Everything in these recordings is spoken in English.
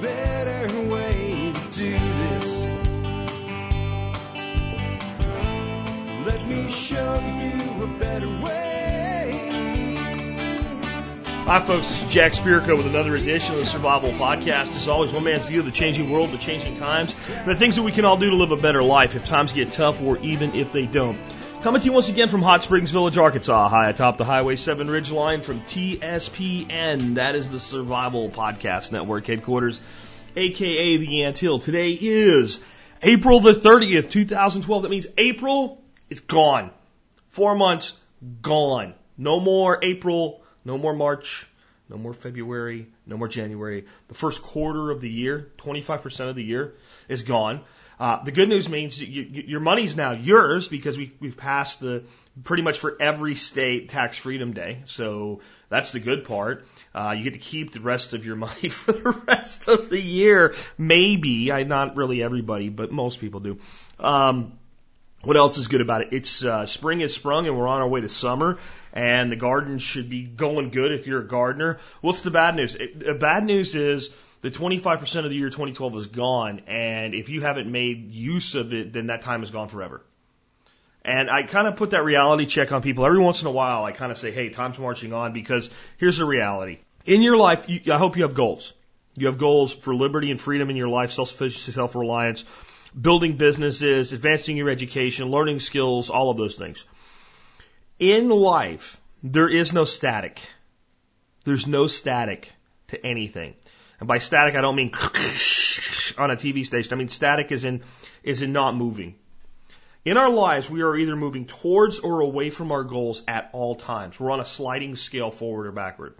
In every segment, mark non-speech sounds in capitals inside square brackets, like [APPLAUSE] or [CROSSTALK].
better way to do this. Let me show you a better way. Hi, folks. This is Jack Spirko with another edition of the Survival Podcast. As always, one man's view of the changing world, the changing times, and the things that we can all do to live a better life if times get tough or even if they don't. Coming to you once again from Hot Springs Village, Arkansas, high atop the Highway 7 Ridge Line from TSPN. That is the Survival Podcast Network headquarters, aka the Ant Hill. Today is April the 30th, 2012. That means April is gone. Four months gone. No more April, no more March, no more February, no more January. The first quarter of the year, 25% of the year is gone. Uh, the good news means you, you, your money's now yours because we've, we've passed the pretty much for every state tax freedom day. So that's the good part. Uh, you get to keep the rest of your [LAUGHS] money for the rest of the year. Maybe, I not really everybody, but most people do. Um, what else is good about it? It's uh, spring is sprung and we're on our way to summer, and the garden should be going good if you're a gardener. What's the bad news? It, the bad news is the 25% of the year 2012 is gone, and if you haven't made use of it, then that time is gone forever. And I kind of put that reality check on people every once in a while. I kind of say, hey, time's marching on because here's the reality. In your life, you, I hope you have goals. You have goals for liberty and freedom in your life, self-sufficiency, self-reliance, building businesses, advancing your education, learning skills, all of those things. In life, there is no static. There's no static to anything. And by static, I don't mean on a TV station. I mean static is in, is in not moving. In our lives, we are either moving towards or away from our goals at all times. We're on a sliding scale forward or backward.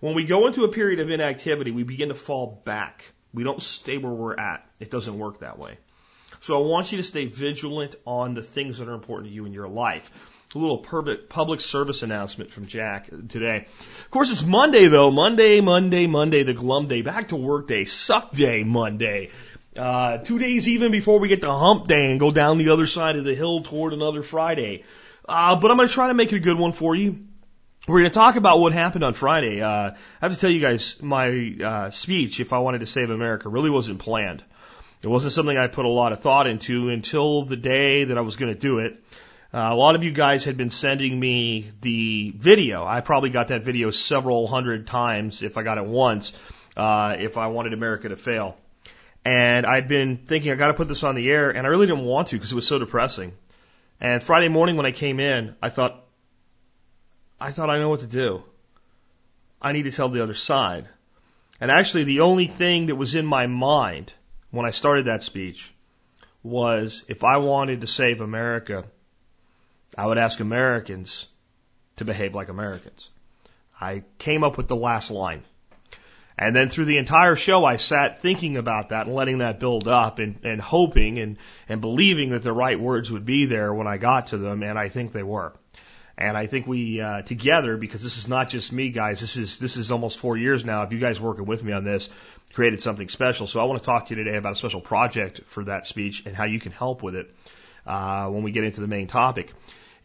When we go into a period of inactivity, we begin to fall back. We don't stay where we're at. It doesn't work that way. So I want you to stay vigilant on the things that are important to you in your life. A little public service announcement from Jack today. Of course, it's Monday though. Monday, Monday, Monday, the glum day. Back to work day. Suck day, Monday. Uh, two days even before we get to hump day and go down the other side of the hill toward another Friday. Uh, but I'm going to try to make it a good one for you. We're going to talk about what happened on Friday. Uh, I have to tell you guys, my uh, speech, if I wanted to save America, really wasn't planned. It wasn't something I put a lot of thought into until the day that I was going to do it. Uh, a lot of you guys had been sending me the video. I probably got that video several hundred times if I got it once, uh, if I wanted America to fail. And I'd been thinking I got to put this on the air, and I really didn't want to because it was so depressing. And Friday morning when I came in, I thought, I thought I know what to do. I need to tell the other side. And actually, the only thing that was in my mind when I started that speech was if I wanted to save America, I would ask Americans to behave like Americans. I came up with the last line. And then through the entire show, I sat thinking about that and letting that build up and, and hoping and, and believing that the right words would be there when I got to them, and I think they were. And I think we uh, together, because this is not just me, guys. This is this is almost four years now. If you guys working with me on this, created something special. So I want to talk to you today about a special project for that speech and how you can help with it uh, when we get into the main topic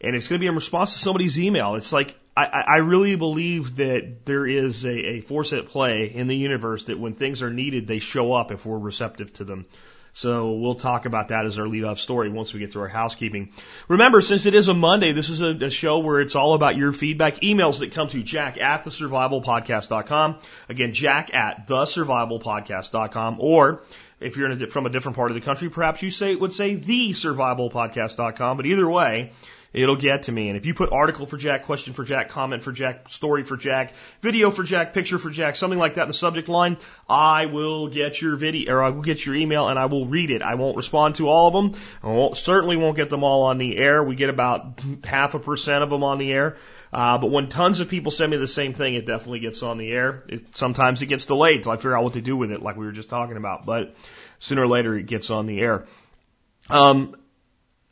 and it's going to be in response to somebody's email. It's like I, I really believe that there is a, a force at play in the universe that when things are needed, they show up if we're receptive to them. So we'll talk about that as our lead off story once we get through our housekeeping. Remember, since it is a Monday, this is a, a show where it's all about your feedback. Emails that come to jack at thesurvivalpodcast.com. Again, jack at thesurvivalpodcast.com. Or if you're a, from a different part of the country, perhaps you say would say thesurvivalpodcast.com. But either way, it'll get to me. And if you put article for Jack, question for Jack, comment for Jack, story for Jack, video for Jack, picture for Jack, something like that in the subject line, I will get your video, or I will get your email and I will read it. I won't respond to all of them. I won't, certainly won't get them all on the air. We get about half a percent of them on the air. Uh, but when tons of people send me the same thing, it definitely gets on the air. It, sometimes it gets delayed until I figure out what to do with it, like we were just talking about. But sooner or later, it gets on the air. Um,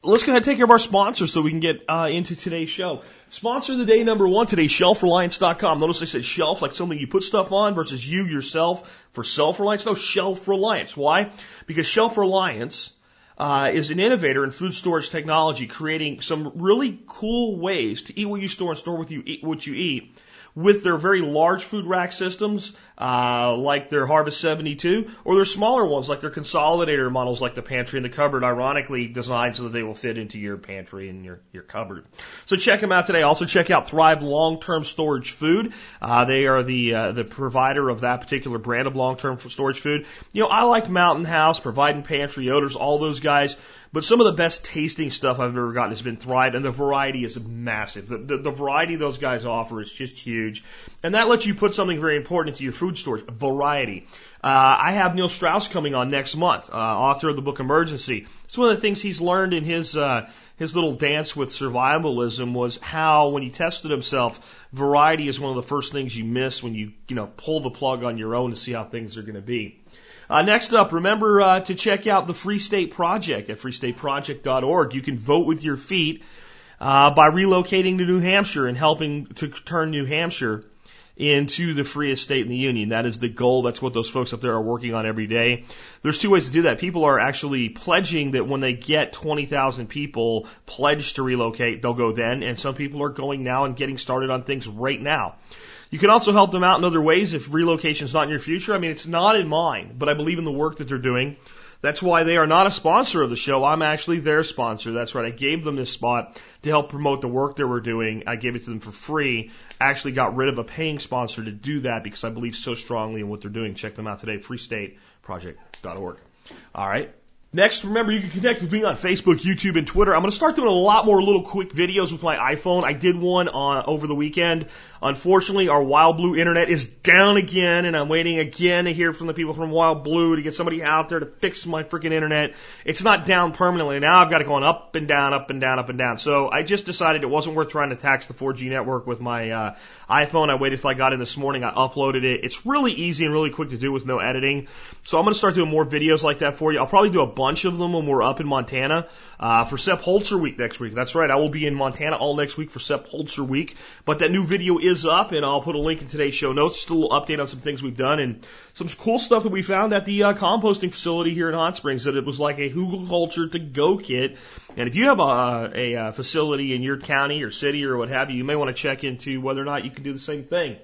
let's go ahead and take care of our sponsors so we can get uh, into today's show. Sponsor of the day number one today, shelfreliance.com. Notice I said shelf, like something you put stuff on versus you yourself for self-reliance. No, shelf reliance. Why? Because shelf reliance uh, is an innovator in food storage technology, creating some really cool ways to eat what you store and store you eat, what you eat with their very large food rack systems, uh, like their Harvest 72, or their smaller ones like their consolidator models like the pantry and the cupboard, ironically designed so that they will fit into your pantry and your, your cupboard. So check them out today. Also check out Thrive Long-Term Storage Food. Uh, they are the, uh, the provider of that particular brand of long-term storage food. You know, I like Mountain House, Provident Pantry odors, all those guys. But some of the best tasting stuff I've ever gotten has been Thrive, and the variety is massive. The, the, the variety those guys offer is just huge. And that lets you put something very important into your food storage, variety. Uh, I have Neil Strauss coming on next month, uh, author of the book Emergency. It's one of the things he's learned in his, uh, his little dance with survivalism was how, when he tested himself, variety is one of the first things you miss when you, you know, pull the plug on your own to see how things are going to be. Uh, next up, remember uh, to check out the Free State Project at freestateproject.org. You can vote with your feet uh, by relocating to New Hampshire and helping to turn New Hampshire into the freest state in the union. That is the goal. That's what those folks up there are working on every day. There's two ways to do that. People are actually pledging that when they get 20,000 people pledged to relocate, they'll go then. And some people are going now and getting started on things right now. You can also help them out in other ways if relocation is not in your future. I mean, it's not in mine, but I believe in the work that they're doing. That's why they are not a sponsor of the show. I'm actually their sponsor. That's right. I gave them this spot to help promote the work they were doing. I gave it to them for free. I actually got rid of a paying sponsor to do that because I believe so strongly in what they're doing. Check them out today, freestateproject.org. All right. Next, remember you can connect with me on Facebook, YouTube, and Twitter. I'm going to start doing a lot more little quick videos with my iPhone. I did one on over the weekend. Unfortunately, our Wild Blue internet is down again, and I'm waiting again to hear from the people from Wild Blue to get somebody out there to fix my freaking internet. It's not down permanently. Now I've got it going up and down, up and down, up and down. So I just decided it wasn't worth trying to tax the 4G network with my uh, iPhone. I waited till I got in this morning. I uploaded it. It's really easy and really quick to do with no editing. So I'm going to start doing more videos like that for you. I'll probably do a bunch of them when we're up in Montana uh, for Sepp Holzer week next week. That's right. I will be in Montana all next week for Sepp Holzer week. But that new video is up, and I'll put a link in today's show notes. Just a little update on some things we've done and some cool stuff that we found at the uh, composting facility here in Hot Springs. That it was like a hugelkultur to go kit. And if you have a, a, a facility in your county or city or what have you, you may want to check into whether or not you can do the same thing.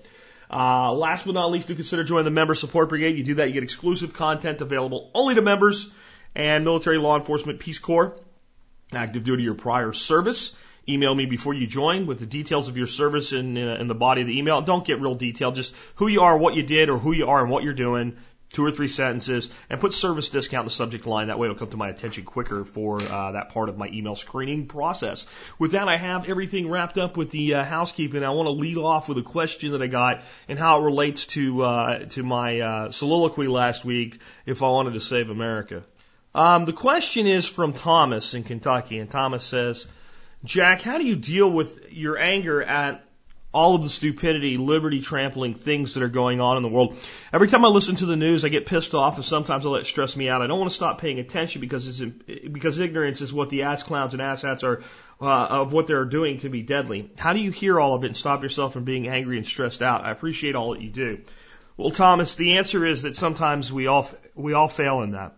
Uh, last but not least, do consider joining the Member Support Brigade. You do that, you get exclusive content available only to members and military, law enforcement, Peace Corps, active duty or prior service. Email me before you join with the details of your service in, uh, in the body of the email. Don't get real detailed, just who you are, what you did, or who you are and what you're doing. Two or three sentences, and put service discount in the subject line. That way, it'll come to my attention quicker for uh, that part of my email screening process. With that, I have everything wrapped up with the uh, housekeeping. I want to lead off with a question that I got and how it relates to uh, to my uh, soliloquy last week. If I wanted to save America. Um, the question is from Thomas in Kentucky, and Thomas says, Jack, how do you deal with your anger at all of the stupidity, liberty trampling things that are going on in the world? Every time I listen to the news, I get pissed off, and sometimes I let it stress me out. I don't want to stop paying attention because it's because ignorance is what the ass clowns and asshats are uh, of what they're doing can be deadly. How do you hear all of it and stop yourself from being angry and stressed out? I appreciate all that you do. Well, Thomas, the answer is that sometimes we all we all fail in that.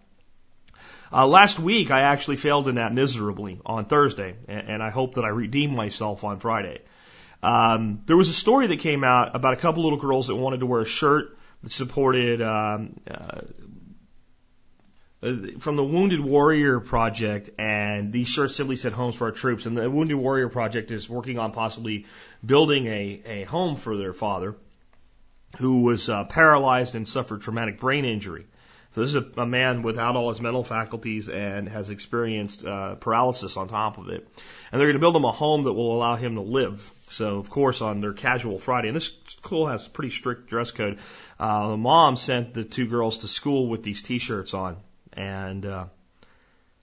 Uh, last week, I actually failed in that miserably on Thursday, and, and I hope that I redeem myself on Friday. Um, there was a story that came out about a couple little girls that wanted to wear a shirt that supported um, uh, from the Wounded Warrior Project, and these shirts simply said "Homes for Our Troops." And the Wounded Warrior Project is working on possibly building a, a home for their father, who was uh, paralyzed and suffered traumatic brain injury. So this is a, a man without all his mental faculties and has experienced uh, paralysis on top of it. And they're going to build him a home that will allow him to live. So of course on their casual Friday, and this school has a pretty strict dress code. Uh, the mom sent the two girls to school with these T-shirts on, and uh,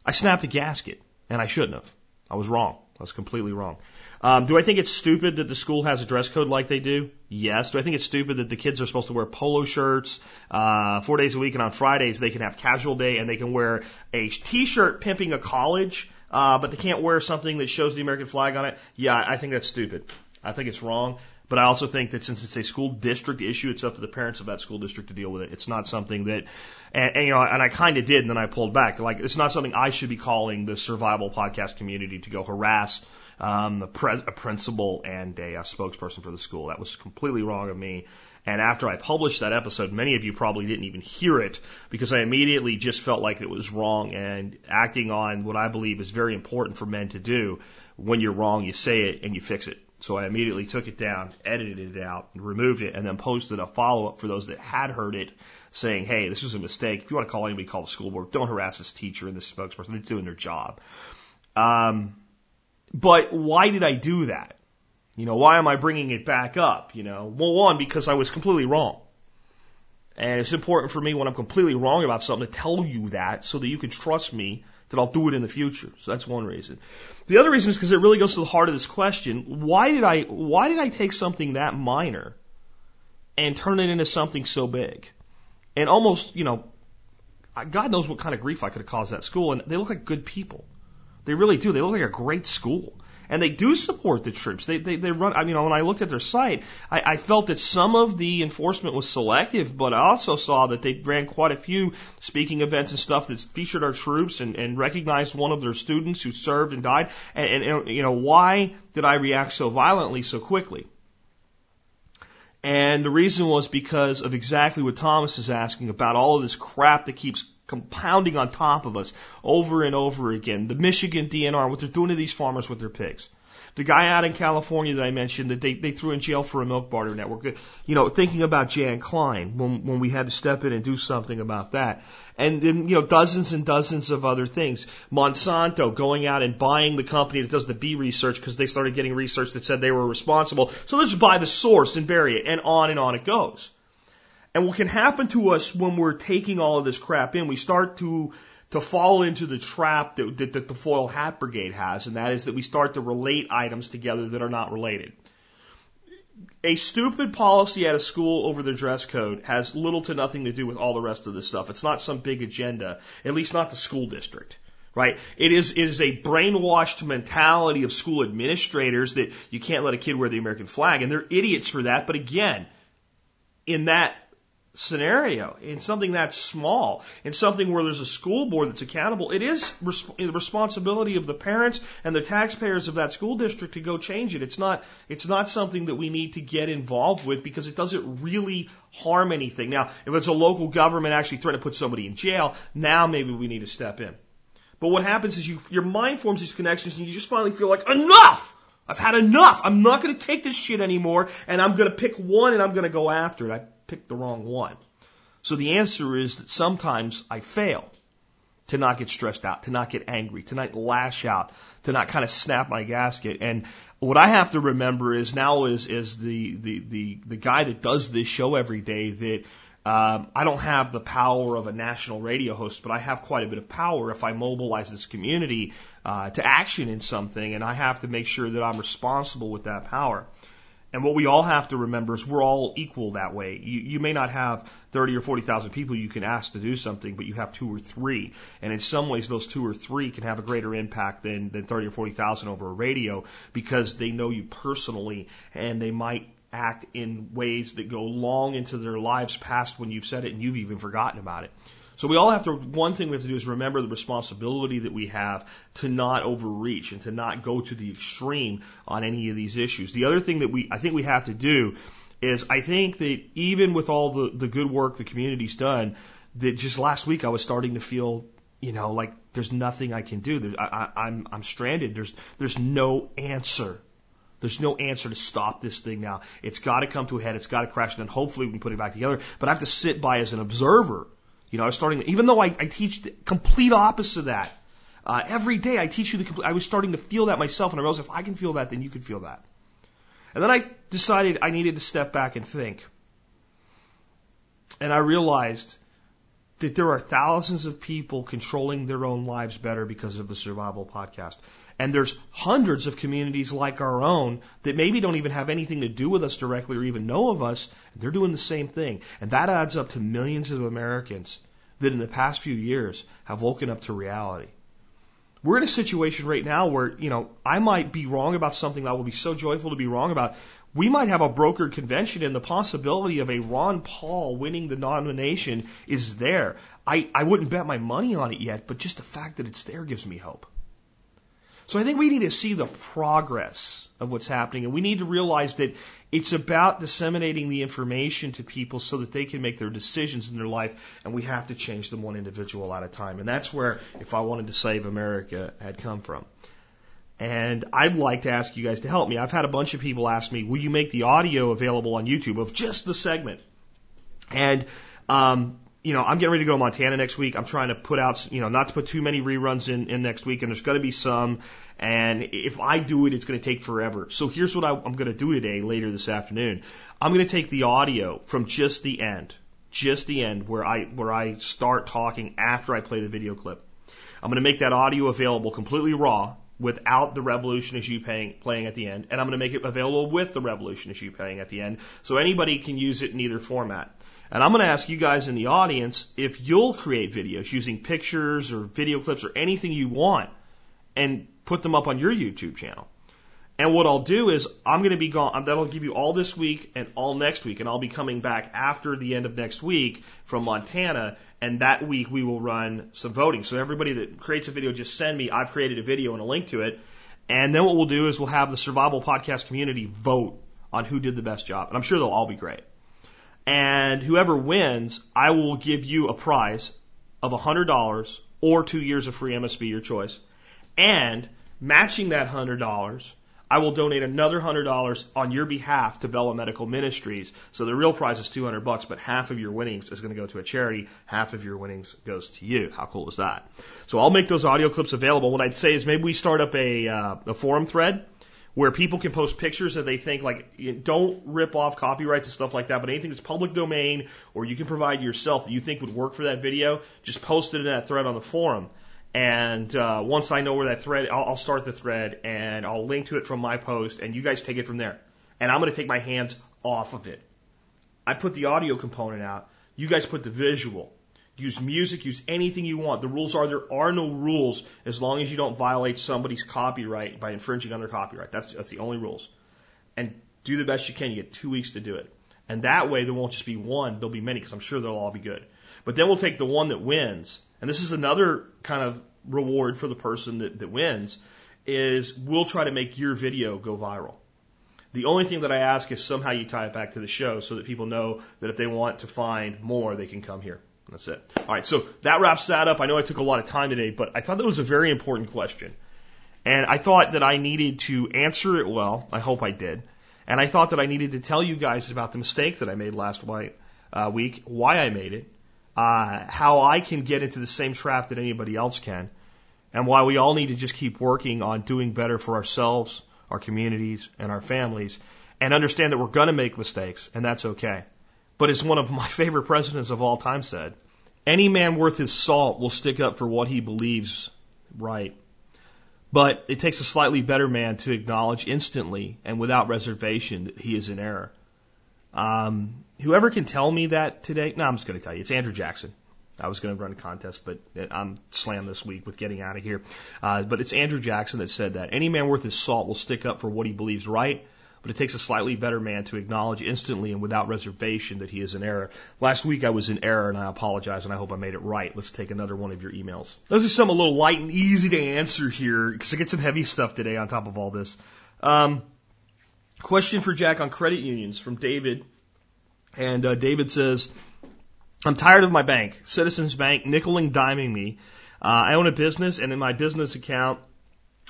I snapped a gasket, and I shouldn't have. I was wrong. I was completely wrong. Um, do I think it's stupid that the school has a dress code like they do? Yes. Do I think it's stupid that the kids are supposed to wear polo shirts uh, four days a week and on Fridays they can have casual day and they can wear a t-shirt pimping a college, uh, but they can't wear something that shows the American flag on it? Yeah, I think that's stupid. I think it's wrong. But I also think that since it's a school district issue, it's up to the parents of that school district to deal with it. It's not something that, and, and you know, and I kind of did, and then I pulled back. Like, it's not something I should be calling the survival podcast community to go harass um, a, pre- a principal and a, a spokesperson for the school. That was completely wrong of me. And after I published that episode, many of you probably didn't even hear it because I immediately just felt like it was wrong and acting on what I believe is very important for men to do. When you're wrong, you say it and you fix it. So I immediately took it down, edited it out, removed it, and then posted a follow up for those that had heard it saying, hey, this was a mistake. If you want to call anybody, call the school board. Don't harass this teacher and this spokesperson. They're doing their job. Um, but why did I do that? You know, why am I bringing it back up? You know, well, one, because I was completely wrong. And it's important for me when I'm completely wrong about something to tell you that so that you can trust me that I'll do it in the future. So that's one reason. The other reason is because it really goes to the heart of this question. Why did I, why did I take something that minor and turn it into something so big? And almost, you know, God knows what kind of grief I could have caused that school. And they look like good people. They really do. They look like a great school and they do support the troops. They, they, they run, I mean, when I looked at their site, I, I felt that some of the enforcement was selective, but I also saw that they ran quite a few speaking events and stuff that featured our troops and, and recognized one of their students who served and died. And, and, and, you know, why did I react so violently so quickly? And the reason was because of exactly what Thomas is asking about all of this crap that keeps compounding on top of us over and over again. The Michigan DNR, what they're doing to these farmers with their pigs. The guy out in California that I mentioned that they, they threw in jail for a milk barter network. You know, thinking about Jan Klein when, when we had to step in and do something about that. And then, you know, dozens and dozens of other things. Monsanto going out and buying the company that does the bee research because they started getting research that said they were responsible. So let's buy the source and bury it. And on and on it goes. And what can happen to us when we're taking all of this crap in, we start to to fall into the trap that, that, that the foil hat brigade has, and that is that we start to relate items together that are not related. A stupid policy at a school over the dress code has little to nothing to do with all the rest of this stuff. It's not some big agenda, at least not the school district right? It is, it is a brainwashed mentality of school administrators that you can't let a kid wear the American flag, and they're idiots for that. But again, in that scenario, in something that's small, in something where there's a school board that's accountable, it is the responsibility of the parents and the taxpayers of that school district to go change it. It's not, it's not something that we need to get involved with because it doesn't really harm anything. Now, if it's a local government actually threatening to put somebody in jail, now maybe we need to step in. But what happens is you, your mind forms these connections and you just finally feel like, enough! I've had enough! I'm not gonna take this shit anymore and I'm gonna pick one and I'm gonna go after it. I picked the wrong one. So the answer is that sometimes I fail to not get stressed out, to not get angry, to not lash out, to not kind of snap my gasket. And what I have to remember is now is is the the the, the guy that does this show every day that um, I don't have the power of a national radio host, but I have quite a bit of power if I mobilize this community uh, to action in something, and I have to make sure that I'm responsible with that power. And what we all have to remember is we're all equal that way. You, you may not have 30 or 40,000 people you can ask to do something, but you have two or three. And in some ways, those two or three can have a greater impact than, than 30 or 40,000 over a radio because they know you personally and they might act in ways that go long into their lives past when you've said it and you've even forgotten about it. So we all have to, one thing we have to do is remember the responsibility that we have to not overreach and to not go to the extreme on any of these issues. The other thing that we, I think we have to do is I think that even with all the, the good work the community's done, that just last week I was starting to feel, you know, like there's nothing I can do. I, I, I'm, I'm stranded. There's, there's no answer. There's no answer to stop this thing now. It's got to come to a head. It's got to crash, and then hopefully we can put it back together. But I have to sit by as an observer you know, I was starting, even though I, I teach the complete opposite of that. Uh, every day I teach you the complete, I was starting to feel that myself and I realized if I can feel that, then you can feel that. And then I decided I needed to step back and think. And I realized that there are thousands of people controlling their own lives better because of the Survival Podcast. And there's hundreds of communities like our own that maybe don't even have anything to do with us directly or even know of us. They're doing the same thing. And that adds up to millions of Americans that in the past few years have woken up to reality. We're in a situation right now where, you know, I might be wrong about something that I will be so joyful to be wrong about. We might have a brokered convention and the possibility of a Ron Paul winning the nomination is there. I, I wouldn't bet my money on it yet, but just the fact that it's there gives me hope. So I think we need to see the progress of what's happening and we need to realize that it's about disseminating the information to people so that they can make their decisions in their life and we have to change them one individual at a time. And that's where if I wanted to save America had come from. And I'd like to ask you guys to help me. I've had a bunch of people ask me, will you make the audio available on YouTube of just the segment? And, um, you know, I'm getting ready to go to Montana next week. I'm trying to put out, you know, not to put too many reruns in, in next week, and there's going to be some. And if I do it, it's going to take forever. So here's what I, I'm going to do today, later this afternoon. I'm going to take the audio from just the end, just the end, where I where I start talking after I play the video clip. I'm going to make that audio available completely raw without the revolution you paying, playing at the end, and I'm going to make it available with the revolution you playing at the end, so anybody can use it in either format. And I'm going to ask you guys in the audience if you'll create videos using pictures or video clips or anything you want and put them up on your YouTube channel. And what I'll do is I'm going to be gone. That'll give you all this week and all next week. And I'll be coming back after the end of next week from Montana. And that week we will run some voting. So everybody that creates a video, just send me, I've created a video and a link to it. And then what we'll do is we'll have the survival podcast community vote on who did the best job. And I'm sure they'll all be great. And whoever wins, I will give you a prize of $100 or two years of free MSB, your choice. And matching that $100, I will donate another $100 on your behalf to Bella Medical Ministries. So the real prize is 200 bucks, but half of your winnings is going to go to a charity. Half of your winnings goes to you. How cool is that? So I'll make those audio clips available. What I'd say is maybe we start up a, uh, a forum thread where people can post pictures that they think like don't rip off copyrights and stuff like that, but anything that's public domain or you can provide yourself that you think would work for that video, just post it in that thread on the forum. And uh, once I know where that thread, I'll, I'll start the thread and I'll link to it from my post, and you guys take it from there. And I'm going to take my hands off of it. I put the audio component out. You guys put the visual. Use music, use anything you want. The rules are there are no rules as long as you don't violate somebody's copyright by infringing on their copyright. That's, that's the only rules. And do the best you can. You get two weeks to do it. And that way there won't just be one, there'll be many because I'm sure they'll all be good. But then we'll take the one that wins. And this is another kind of reward for the person that, that wins is we'll try to make your video go viral. The only thing that I ask is somehow you tie it back to the show so that people know that if they want to find more, they can come here. That's it. All right, so that wraps that up. I know I took a lot of time today, but I thought that was a very important question. And I thought that I needed to answer it well. I hope I did. And I thought that I needed to tell you guys about the mistake that I made last uh, week, why I made it, uh, how I can get into the same trap that anybody else can, and why we all need to just keep working on doing better for ourselves, our communities, and our families, and understand that we're going to make mistakes, and that's okay. But as one of my [LAUGHS] favorite presidents of all time said, any man worth his salt will stick up for what he believes right. But it takes a slightly better man to acknowledge instantly and without reservation that he is in error. Um, whoever can tell me that today, no, I'm just going to tell you. It's Andrew Jackson. I was going to run a contest, but I'm slammed this week with getting out of here. Uh, but it's Andrew Jackson that said that any man worth his salt will stick up for what he believes right but it takes a slightly better man to acknowledge instantly and without reservation that he is in error. Last week I was in error and I apologize and I hope I made it right. Let's take another one of your emails. Those are some a little light and easy to answer here because I get some heavy stuff today on top of all this. Um, question for Jack on credit unions from David. And uh, David says, I'm tired of my bank, Citizens Bank, nickel and diming me. Uh, I own a business, and in my business account,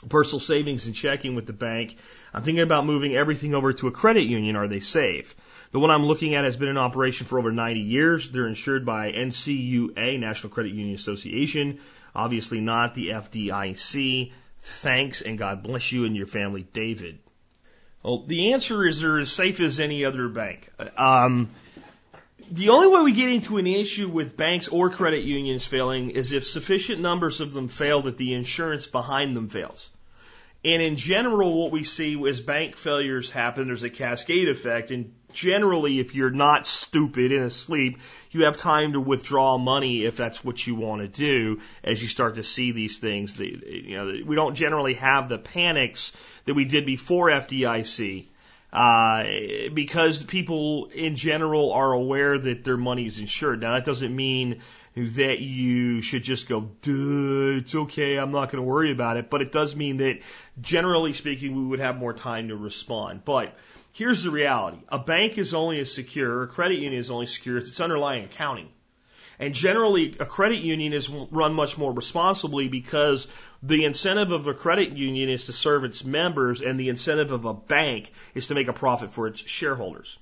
personal savings and checking with the bank. I'm thinking about moving everything over to a credit union. Are they safe? The one I'm looking at has been in operation for over 90 years. They're insured by NCUA, National Credit Union Association. Obviously not the FDIC. Thanks and God bless you and your family, David. Well, the answer is they're as safe as any other bank. Um, the only way we get into an issue with banks or credit unions failing is if sufficient numbers of them fail that the insurance behind them fails. And in general, what we see is bank failures happen. There's a cascade effect. And generally, if you're not stupid and asleep, you have time to withdraw money if that's what you want to do as you start to see these things. You know, we don't generally have the panics that we did before FDIC uh, because people in general are aware that their money is insured. Now that doesn't mean that you should just go, duh, it's okay, I'm not going to worry about it. But it does mean that generally speaking, we would have more time to respond. But here's the reality. A bank is only as secure, a credit union is only secure as its underlying accounting. And generally, a credit union is run much more responsibly because the incentive of a credit union is to serve its members, and the incentive of a bank is to make a profit for its shareholders.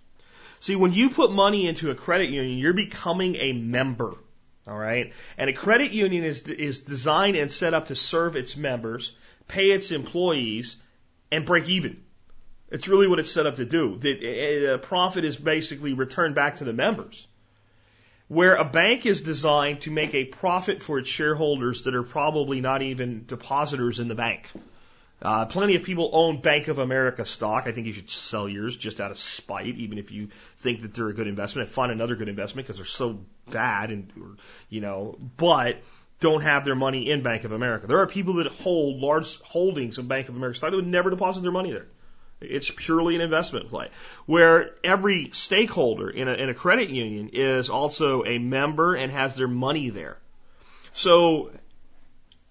See, when you put money into a credit union, you're becoming a member. All right. And a credit union is, is designed and set up to serve its members, pay its employees, and break even. It's really what it's set up to do. The profit is basically returned back to the members. Where a bank is designed to make a profit for its shareholders that are probably not even depositors in the bank. Uh, plenty of people own Bank of America stock. I think you should sell yours just out of spite, even if you think that they're a good investment. And find another good investment because they're so bad, and you know, but don't have their money in Bank of America. There are people that hold large holdings of Bank of America stock that would never deposit their money there. It's purely an investment play. Where every stakeholder in a, in a credit union is also a member and has their money there. So,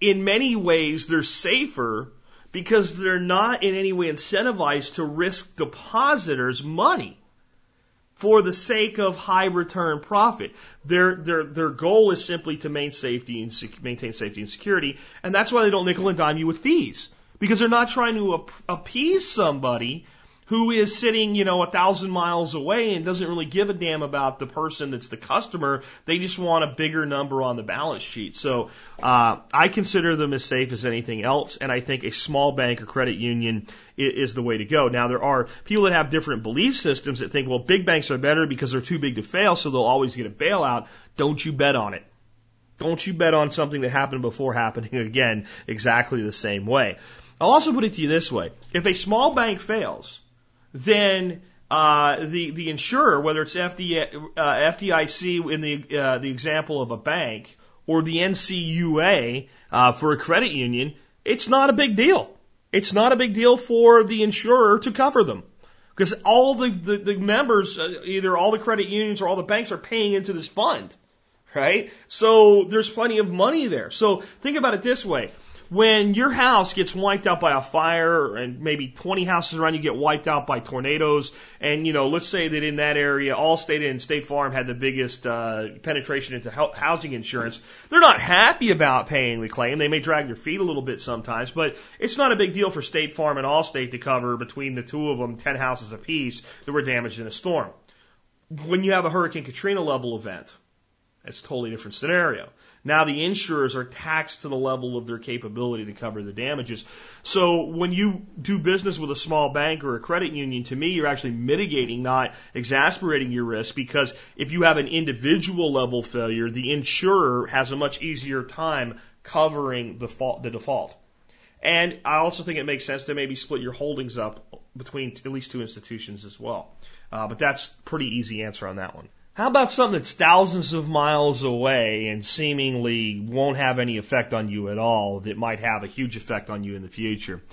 in many ways, they're safer because they're not in any way incentivized to risk depositors' money for the sake of high return profit. Their, their, their goal is simply to maintain safety and maintain safety and security, and that's why they don't nickel and dime you with fees. Because they're not trying to appease somebody who is sitting, you know, a thousand miles away and doesn't really give a damn about the person that's the customer. They just want a bigger number on the balance sheet. So uh, I consider them as safe as anything else, and I think a small bank or credit union is, is the way to go. Now there are people that have different belief systems that think, well, big banks are better because they're too big to fail, so they'll always get a bailout. Don't you bet on it. Don't you bet on something that happened before happening [LAUGHS] again exactly the same way. I'll also put it to you this way. If a small bank fails, then uh, the the insurer, whether it's FD, uh, FDIC in the uh, the example of a bank or the NCUA uh, for a credit union, it's not a big deal. It's not a big deal for the insurer to cover them because all the, the, the members, uh, either all the credit unions or all the banks, are paying into this fund, right? So there's plenty of money there. So think about it this way: when your house gets wiped out by a fire and maybe 20 houses around you get wiped out by tornadoes, and you know, let's say that in that area, Allstate and State Farm had the biggest uh, penetration into housing insurance. They're not happy about paying the claim. They may drag their feet a little bit sometimes, but it's not a big deal for State Farm and Allstate to cover between the two of them 10 houses apiece that were damaged in a storm. When you have a Hurricane Katrina level event, it's a totally different scenario. Now the insurers are taxed to the level of their capability to cover the damages. So when you do business with a small bank or a credit union, to me, you're actually mitigating, not exasperating your risk because if you have an individual level failure, the insurer has a much easier time covering the, fault, the default. And I also think it makes sense to maybe split your holdings up between at least two institutions as well. Uh, but that's pretty easy answer on that one. How about something that's thousands of miles away and seemingly won't have any effect on you at all that might have a huge effect on you in the future?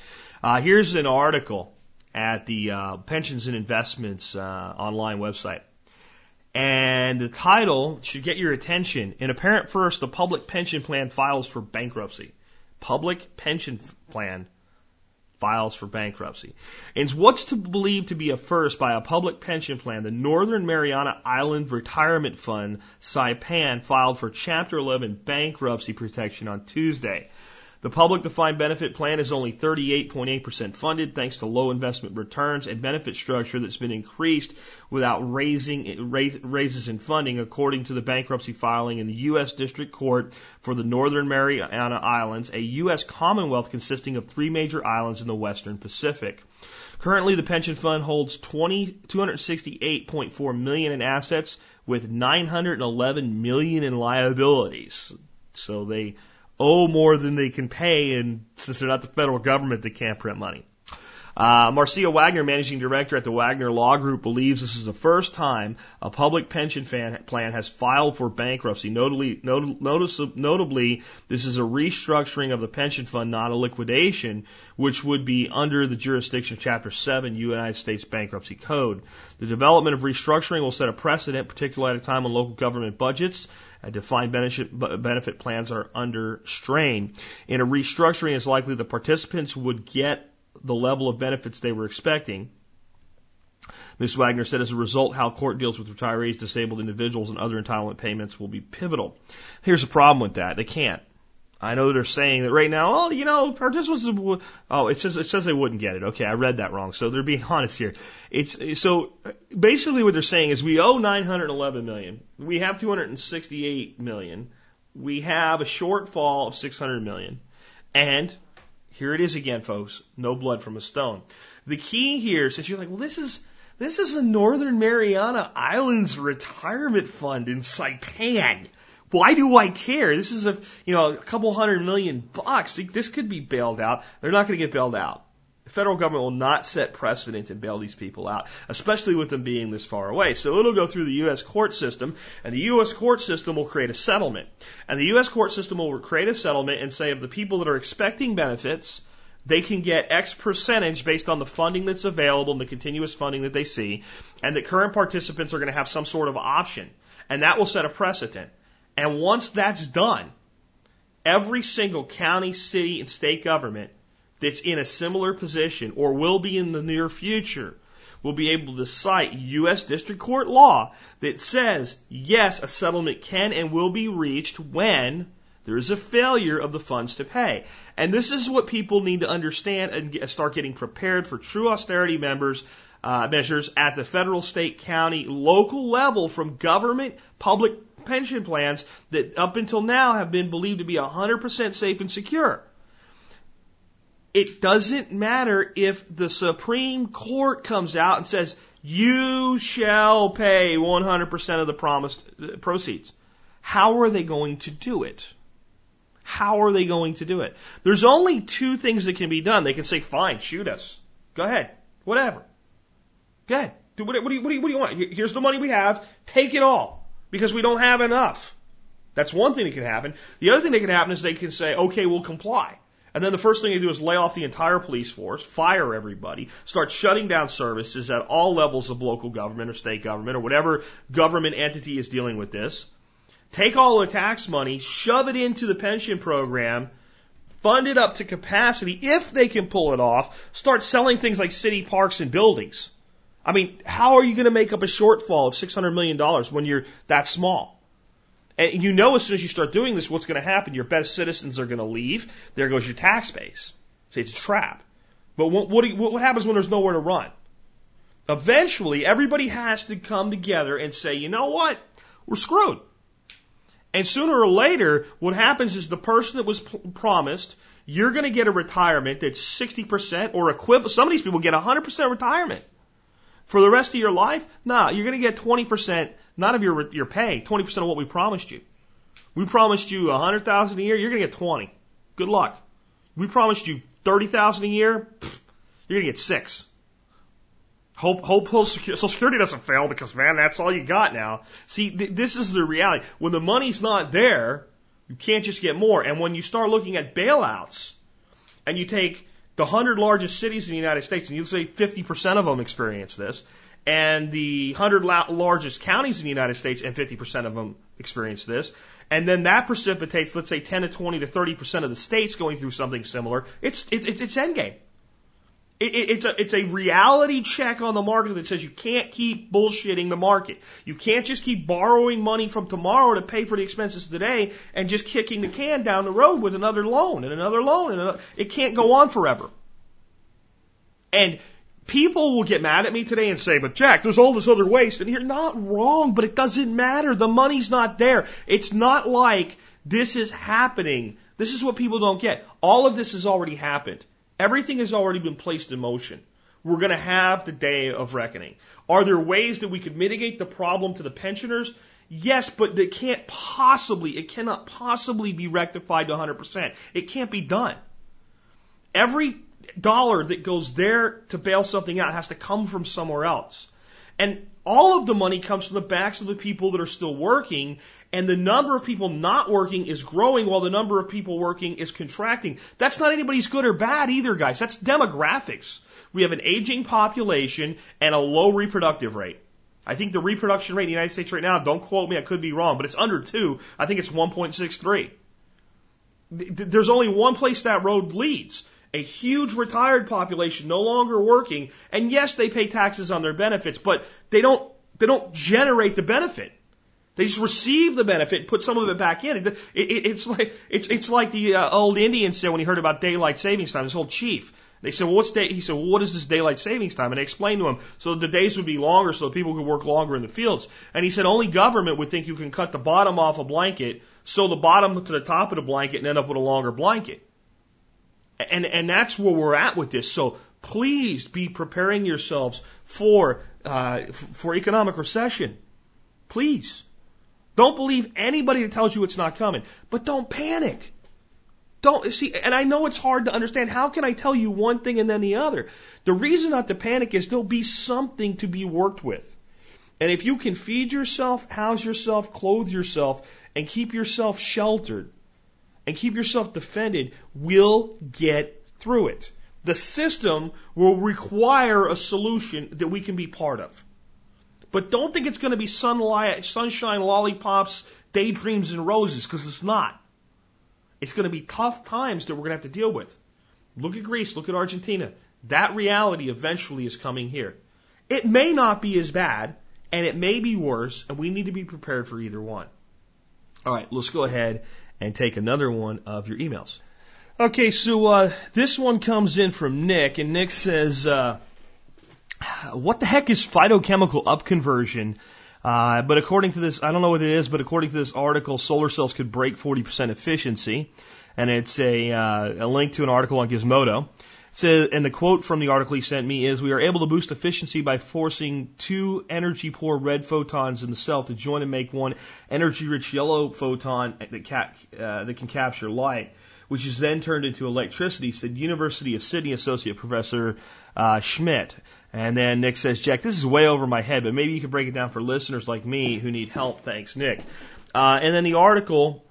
Uh, here's an article at the uh, Pensions and Investments uh, online website. And the title should get your attention. In apparent first, the public pension plan files for bankruptcy. Public pension plan files for bankruptcy. And what's to believe to be a first by a public pension plan, the Northern Mariana Island Retirement Fund, Saipan, filed for Chapter 11 bankruptcy protection on Tuesday. The public defined benefit plan is only 38.8% funded thanks to low investment returns and benefit structure that's been increased without raising raises in funding according to the bankruptcy filing in the U.S. District Court for the Northern Mariana Islands, a U.S. Commonwealth consisting of three major islands in the Western Pacific. Currently, the pension fund holds 20, 268.4 million in assets with 911 million in liabilities. So they owe more than they can pay, and since they're not the federal government, they can't print money. Uh, Marcia Wagner, managing director at the Wagner Law Group, believes this is the first time a public pension plan has filed for bankruptcy. Notably, not, notice, notably, this is a restructuring of the pension fund, not a liquidation, which would be under the jurisdiction of Chapter 7 United States Bankruptcy Code. The development of restructuring will set a precedent, particularly at a time when local government budgets and defined benefit, benefit plans are under strain. In a restructuring, it's likely the participants would get the level of benefits they were expecting. Ms. Wagner said, as a result, how court deals with retirees, disabled individuals, and other entitlement payments will be pivotal. Here's the problem with that. They can't. I know they're saying that right now, oh, you know, participants, oh, it says, it says they wouldn't get it. Okay, I read that wrong. So they're being honest here. It's, so basically what they're saying is we owe 911 million. We have 268 million. We have a shortfall of 600 million. And here it is again, folks. No blood from a stone. The key here, since you're like, well, this is, this is a Northern Mariana Islands retirement fund in Saipan. Why do I care? This is a, you know, a couple hundred million bucks. This could be bailed out. They're not going to get bailed out. The federal government will not set precedent and bail these people out, especially with them being this far away. So it'll go through the U.S. court system, and the U.S. court system will create a settlement. And the U.S. court system will create a settlement and say of the people that are expecting benefits, they can get X percentage based on the funding that's available and the continuous funding that they see, and that current participants are going to have some sort of option. And that will set a precedent. And once that's done, every single county, city, and state government that's in a similar position or will be in the near future will be able to cite U.S. District Court law that says, yes, a settlement can and will be reached when there is a failure of the funds to pay. And this is what people need to understand and start getting prepared for true austerity members, uh, measures at the federal, state, county, local level from government, public pension plans that up until now have been believed to be 100% safe and secure. It doesn't matter if the Supreme Court comes out and says, you shall pay 100% of the promised proceeds. How are they going to do it? How are they going to do it? There's only two things that can be done. They can say, fine, shoot us. Go ahead. Whatever. Go ahead. Do what, what, do you, what, do you, what do you want? Here's the money we have. Take it all. Because we don't have enough. That's one thing that can happen. The other thing that can happen is they can say, okay, we'll comply. And then the first thing they do is lay off the entire police force, fire everybody, start shutting down services at all levels of local government or state government or whatever government entity is dealing with this. Take all the tax money, shove it into the pension program, fund it up to capacity if they can pull it off, start selling things like city parks and buildings. I mean, how are you going to make up a shortfall of $600 million when you're that small? And you know as soon as you start doing this, what's going to happen? Your best citizens are going to leave. There goes your tax base. See, it's a trap. But what, what, you, what happens when there's nowhere to run? Eventually, everybody has to come together and say, you know what? We're screwed. And sooner or later, what happens is the person that was promised, you're going to get a retirement that's 60% or equivalent. Some of these people get 100% retirement. For the rest of your life, nah, you're going to get 20% not of your your pay, 20% of what we promised you. We promised you 100,000 a year, you're going to get 20. Good luck. We promised you 30,000 a year, pff, you're going to get 6. Hope, hope Social Security doesn't fail because man, that's all you got now. See, th- this is the reality. When the money's not there, you can't just get more. And when you start looking at bailouts, and you take the 100 largest cities in the United States, and you say 50% of them experience this, and the 100 la- largest counties in the United States, and 50% of them experience this. And then that precipitates, let's say, 10 to 20 to 30% of the states going through something similar. It's, it's, it's endgame. It, it, it's, a, it's a reality check on the market that says you can't keep bullshitting the market. You can't just keep borrowing money from tomorrow to pay for the expenses today and just kicking the can down the road with another loan and another loan. And another. It can't go on forever. And people will get mad at me today and say, but Jack, there's all this other waste. And you're not wrong, but it doesn't matter. The money's not there. It's not like this is happening. This is what people don't get. All of this has already happened. Everything has already been placed in motion. We're going to have the day of reckoning. Are there ways that we could mitigate the problem to the pensioners? Yes, but it can't possibly, it cannot possibly be rectified to 100%. It can't be done. Every dollar that goes there to bail something out has to come from somewhere else. And all of the money comes from the backs of the people that are still working, and the number of people not working is growing while the number of people working is contracting. That's not anybody's good or bad either, guys. That's demographics. We have an aging population and a low reproductive rate. I think the reproduction rate in the United States right now, don't quote me, I could be wrong, but it's under two. I think it's 1.63. There's only one place that road leads. A huge retired population no longer working, and yes, they pay taxes on their benefits, but they don't, they don't generate the benefit. They just receive the benefit, put some of it back in. It, it, it's like it's it's like the uh, old Indian said when he heard about daylight savings time. This old chief, they said, well, what's day? He said, well, what is this daylight savings time? And they explained to him so the days would be longer, so people could work longer in the fields. And he said, only government would think you can cut the bottom off a blanket, sew the bottom to the top of the blanket, and end up with a longer blanket. And and that's where we're at with this. So please be preparing yourselves for uh, for economic recession. Please. Don't believe anybody that tells you it's not coming, but don't panic. Don't see, and I know it's hard to understand. How can I tell you one thing and then the other? The reason not to panic is there'll be something to be worked with. And if you can feed yourself, house yourself, clothe yourself, and keep yourself sheltered, and keep yourself defended, we'll get through it. The system will require a solution that we can be part of. But don't think it's going to be sunlight, sunshine, lollipops, daydreams, and roses, because it's not. It's going to be tough times that we're going to have to deal with. Look at Greece, look at Argentina. That reality eventually is coming here. It may not be as bad, and it may be worse, and we need to be prepared for either one. All right, let's go ahead and take another one of your emails. Okay, so uh, this one comes in from Nick, and Nick says, uh, "What the heck is photochemical upconversion?" Uh, but according to this, I don't know what it is, but according to this article, solar cells could break 40% efficiency. And it's a, uh, a link to an article on Gizmodo. So, and the quote from the article he sent me is, we are able to boost efficiency by forcing two energy poor red photons in the cell to join and make one energy rich yellow photon that, cap, uh, that can capture light, which is then turned into electricity, said University of Sydney Associate Professor uh, Schmidt. And then Nick says, Jack, this is way over my head, but maybe you could break it down for listeners like me who need help. Thanks, Nick. Uh, and then the article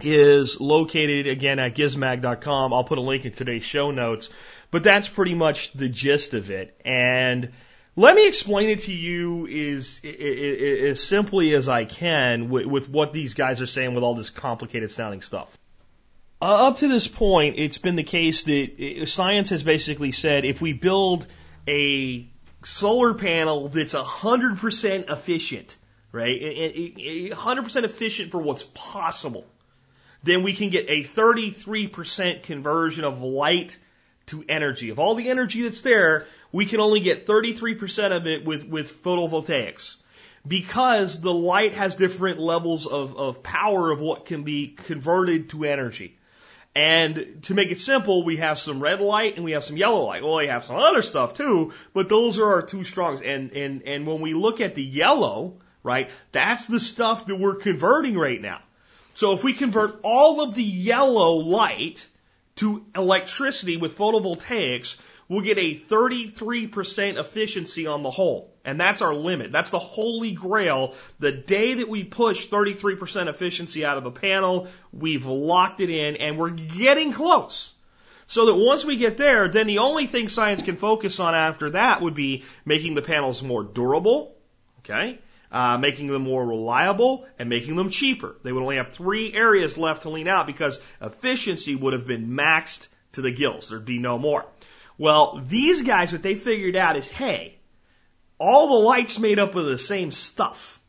is located again at gizmag.com. I'll put a link in today's show notes, but that's pretty much the gist of it. And let me explain it to you as, as simply as I can with, with what these guys are saying with all this complicated sounding stuff. Uh, up to this point, it's been the case that uh, science has basically said if we build a solar panel that's 100% efficient, right? 100% efficient for what's possible. Then we can get a 33% conversion of light to energy. Of all the energy that's there, we can only get 33% of it with, with photovoltaics. Because the light has different levels of, of power of what can be converted to energy. And to make it simple, we have some red light and we have some yellow light. Well, we have some other stuff too, but those are our two strongs. And, and, and when we look at the yellow, right, that's the stuff that we're converting right now. So if we convert all of the yellow light to electricity with photovoltaics, we'll get a 33% efficiency on the whole. And that's our limit. That's the holy grail. The day that we push 33% efficiency out of a panel, we've locked it in and we're getting close. So that once we get there, then the only thing science can focus on after that would be making the panels more durable, okay, uh, making them more reliable, and making them cheaper. They would only have three areas left to lean out because efficiency would have been maxed to the gills. There'd be no more. Well, these guys, what they figured out is, hey, all the light's made up of the same stuff.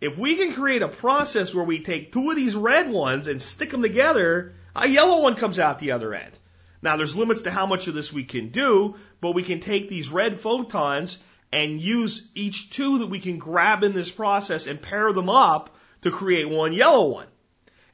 If we can create a process where we take two of these red ones and stick them together, a yellow one comes out the other end. Now there's limits to how much of this we can do, but we can take these red photons and use each two that we can grab in this process and pair them up to create one yellow one.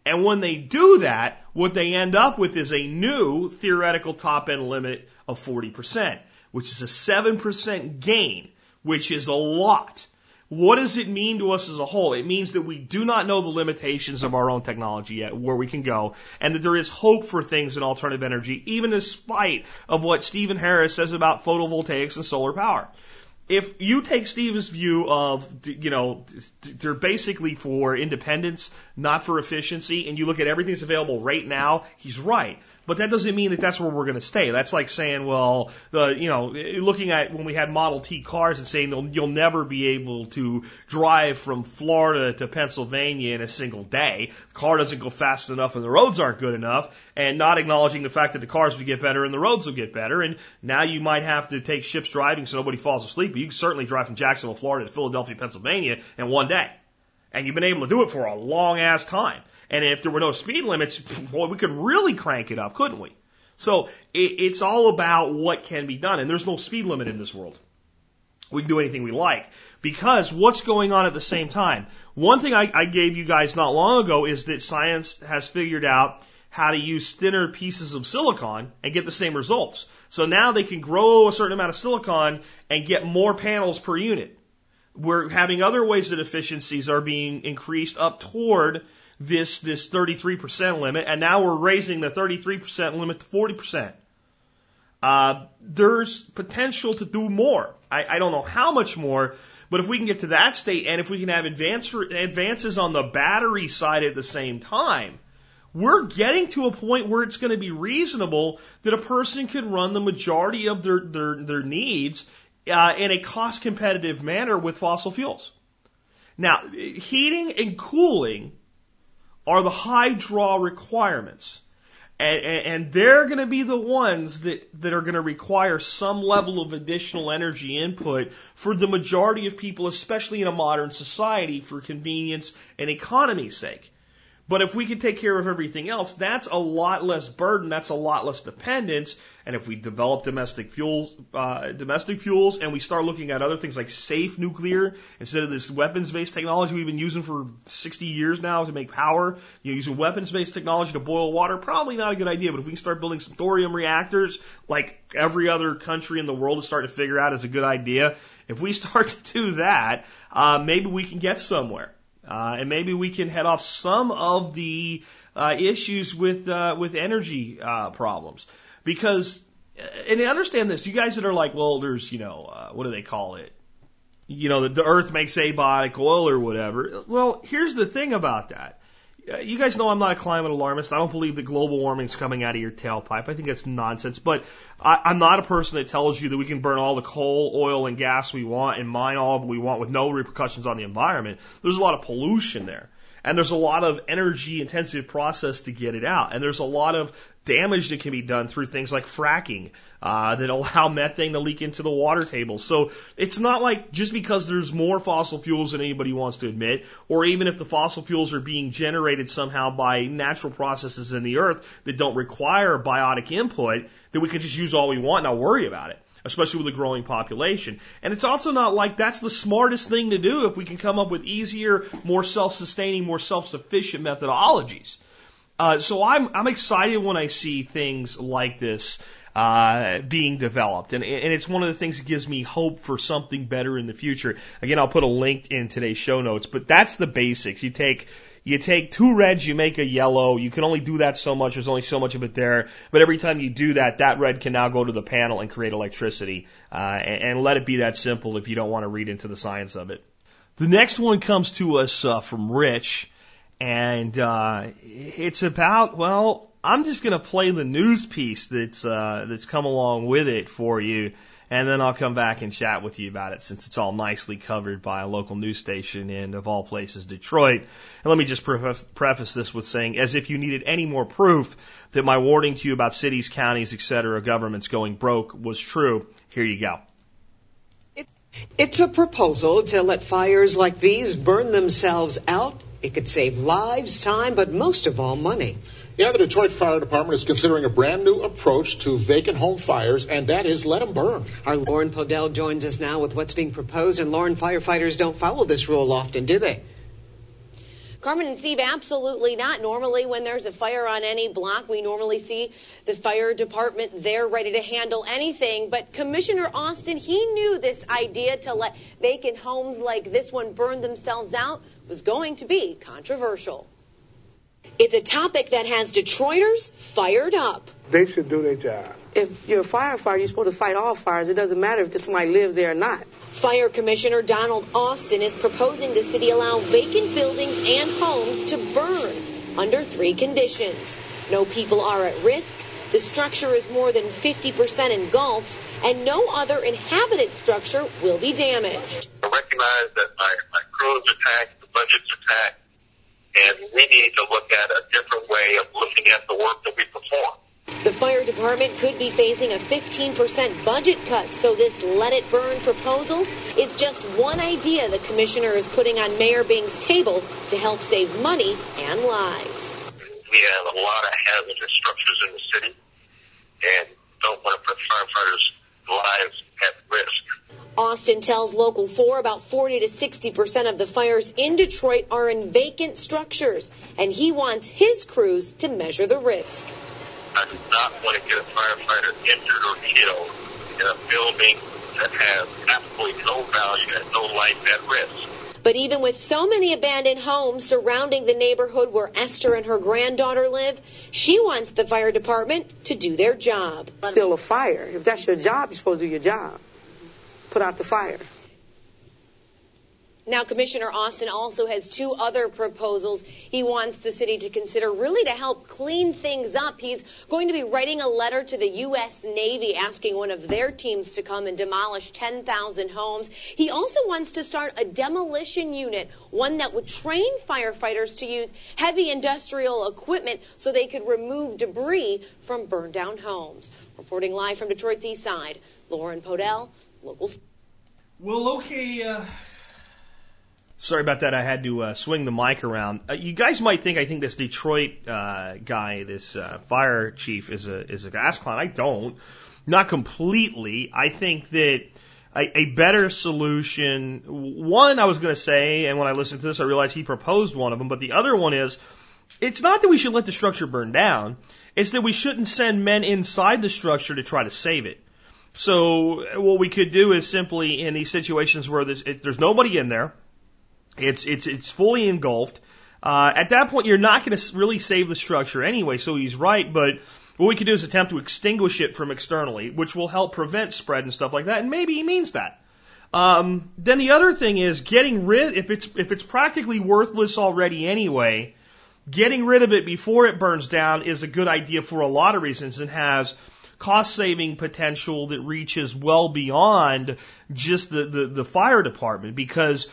And when they do that, what they end up with is a new theoretical top end limit of 40%, which is a 7% gain, which is a lot. what does it mean to us as a whole? It means that we do not know the limitations of our own technology yet, where we can go, and that there is hope for things in alternative energy, even in spite of what Stephen Harris says about photovoltaics and solar power. If you take Steve's view of, you know, they're basically for independence, not for efficiency, and you look at everything that's available right now, he's right. But that doesn't mean that that's where we're going to stay. That's like saying, well, the you know, looking at when we had Model T cars and saying you'll, you'll never be able to drive from Florida to Pennsylvania in a single day. The car doesn't go fast enough and the roads aren't good enough, and not acknowledging the fact that the cars will get better and the roads will get better. And now you might have to take shifts driving so nobody falls asleep. But you can certainly drive from Jacksonville, Florida to Philadelphia, Pennsylvania in one day. And you've been able to do it for a long ass time. And if there were no speed limits, boy, we could really crank it up, couldn't we? So it, it's all about what can be done. And there's no speed limit in this world. We can do anything we like. Because what's going on at the same time? One thing I, I gave you guys not long ago is that science has figured out how to use thinner pieces of silicon and get the same results. So now they can grow a certain amount of silicon and get more panels per unit. We're having other ways that efficiencies are being increased up toward this, this 33% limit, and now we're raising the 33% limit to 40%. Uh, there's potential to do more. I, I don't know how much more, but if we can get to that state and if we can have advance, advances on the battery side at the same time, we're getting to a point where it's going to be reasonable that a person can run the majority of their, their, their needs uh, in a cost competitive manner with fossil fuels. Now, heating and cooling are the high draw requirements. And, and, they're going to be the ones that, that are going to require some level of additional energy input for the majority of people, especially in a modern society, for convenience and economy's sake. But if we can take care of everything else, that's a lot less burden, that's a lot less dependence. And if we develop domestic fuels, uh, domestic fuels, and we start looking at other things like safe nuclear instead of this weapons-based technology we've been using for 60 years now to make power, you know, using weapons-based technology to boil water, probably not a good idea. But if we can start building some thorium reactors, like every other country in the world is starting to figure out is a good idea, if we [LAUGHS] start to do that, uh, maybe we can get somewhere. Uh, and maybe we can head off some of the uh, issues with uh, with energy uh, problems. Because uh, and understand this you guys that are like well there's you know uh, what do they call it? You know the, the earth makes abiotic oil or whatever. Well here's the thing about that Uh, you guys know I'm not a climate alarmist. I don't believe that global warming is coming out of your tailpipe. I think that's nonsense. But I, I'm not a person that tells you that we can burn all the coal, oil, and gas we want and mine all we want with no repercussions on the environment. There's a lot of pollution there. And there's a lot of energy intensive process to get it out. And there's a lot of damage that can be done through things like fracking uh, that allow [LAUGHS] methane to leak into the water table. So it's not like just because there's more fossil fuels than anybody wants to admit, or even if the fossil fuels are being generated somehow by natural processes in the earth that don't require biotic input, that we can just use all we want and not worry about it especially with a growing population. And it's also not like that's the smartest thing to do if we can come up with easier, more self-sustaining, more self-sufficient methodologies. Uh, so I'm I'm excited when I see things like this uh, being developed, and and it's one of the things that gives me hope for something better in the future. Again, I'll put a link in today's show notes, but that's the basics. You take you take two reds, you make a yellow. You can only do that so much. There's only so much of it there. But every time you do that, that red can now go to the panel and create electricity. Uh, and, and let it be that simple if you don't want to read into the science of it. The next one comes to us uh, from Rich and uh, it's about well, I'm just going to play the news piece that's uh, that's come along with it for you, and then I'll come back and chat with you about it since it's all nicely covered by a local news station and of all places, Detroit. And let me just preface, this with saying, as if you needed any more proof that my warning to you about cities, counties, etc., governments going broke was true, here you go. It's a proposal to let fires like these burn themselves out. It could save lives, time, but most of all, money. Yeah, the Detroit Fire Department is considering a brand new approach to vacant home fires, and that is let them burn. Our Lauren Podell joins us now with what's being proposed. And Lauren, firefighters don't follow this rule often, do they? Carmen and Steve, absolutely not. Normally, when there's a fire on any block, we normally see the fire department there ready to handle anything. But Commissioner Austin, he knew this idea to let vacant homes like this one burn themselves out was going to be controversial. It's a topic that has Detroiters fired up. They should do their job. If you're a firefighter, you're supposed to fight all fires. It doesn't matter if somebody lives there or not. Fire Commissioner Donald Austin is proposing the city allow vacant buildings and homes to burn under three conditions. No people are at risk, the structure is more than 50% engulfed, and no other inhabited structure will be damaged. I recognize that my, my crew is attacked, the budget's attacked, and we need to look at a different way of looking at the work that we perform. The fire department could be facing a 15% budget cut, so this let it burn proposal is just one idea the commissioner is putting on Mayor Bing's table to help save money and lives. We have a lot of hazardous structures in the city and don't want to put firefighters' lives at risk. Austin tells Local 4 about 40 to 60 percent of the fires in Detroit are in vacant structures, and he wants his crews to measure the risk. I do not want to get a firefighter injured or killed in a building that has absolutely no value and no life at risk. But even with so many abandoned homes surrounding the neighborhood where Esther and her granddaughter live, she wants the fire department to do their job. Still a fire. If that's your job, you're supposed to do your job. Put out the fire. Now, Commissioner Austin also has two other proposals he wants the city to consider really to help clean things up. He's going to be writing a letter to the U.S. Navy asking one of their teams to come and demolish 10,000 homes. He also wants to start a demolition unit, one that would train firefighters to use heavy industrial equipment so they could remove debris from burned down homes. Reporting live from Detroit's East Side, Lauren Podell, Local. Well, okay. Uh Sorry about that. I had to uh, swing the mic around. Uh, you guys might think I think this Detroit uh, guy, this uh, fire chief, is a is a gas clown. I don't. Not completely. I think that a, a better solution. One, I was going to say, and when I listened to this, I realized he proposed one of them. But the other one is, it's not that we should let the structure burn down. It's that we shouldn't send men inside the structure to try to save it. So what we could do is simply in these situations where there's, there's nobody in there it's it's it's fully engulfed. Uh, at that point, you're not going to really save the structure anyway. So he's right, but what we could do is attempt to extinguish it from externally, which will help prevent spread and stuff like that. And maybe he means that. Um, then the other thing is getting rid if it's if it's practically worthless already anyway. Getting rid of it before it burns down is a good idea for a lot of reasons and has cost saving potential that reaches well beyond just the, the, the fire department because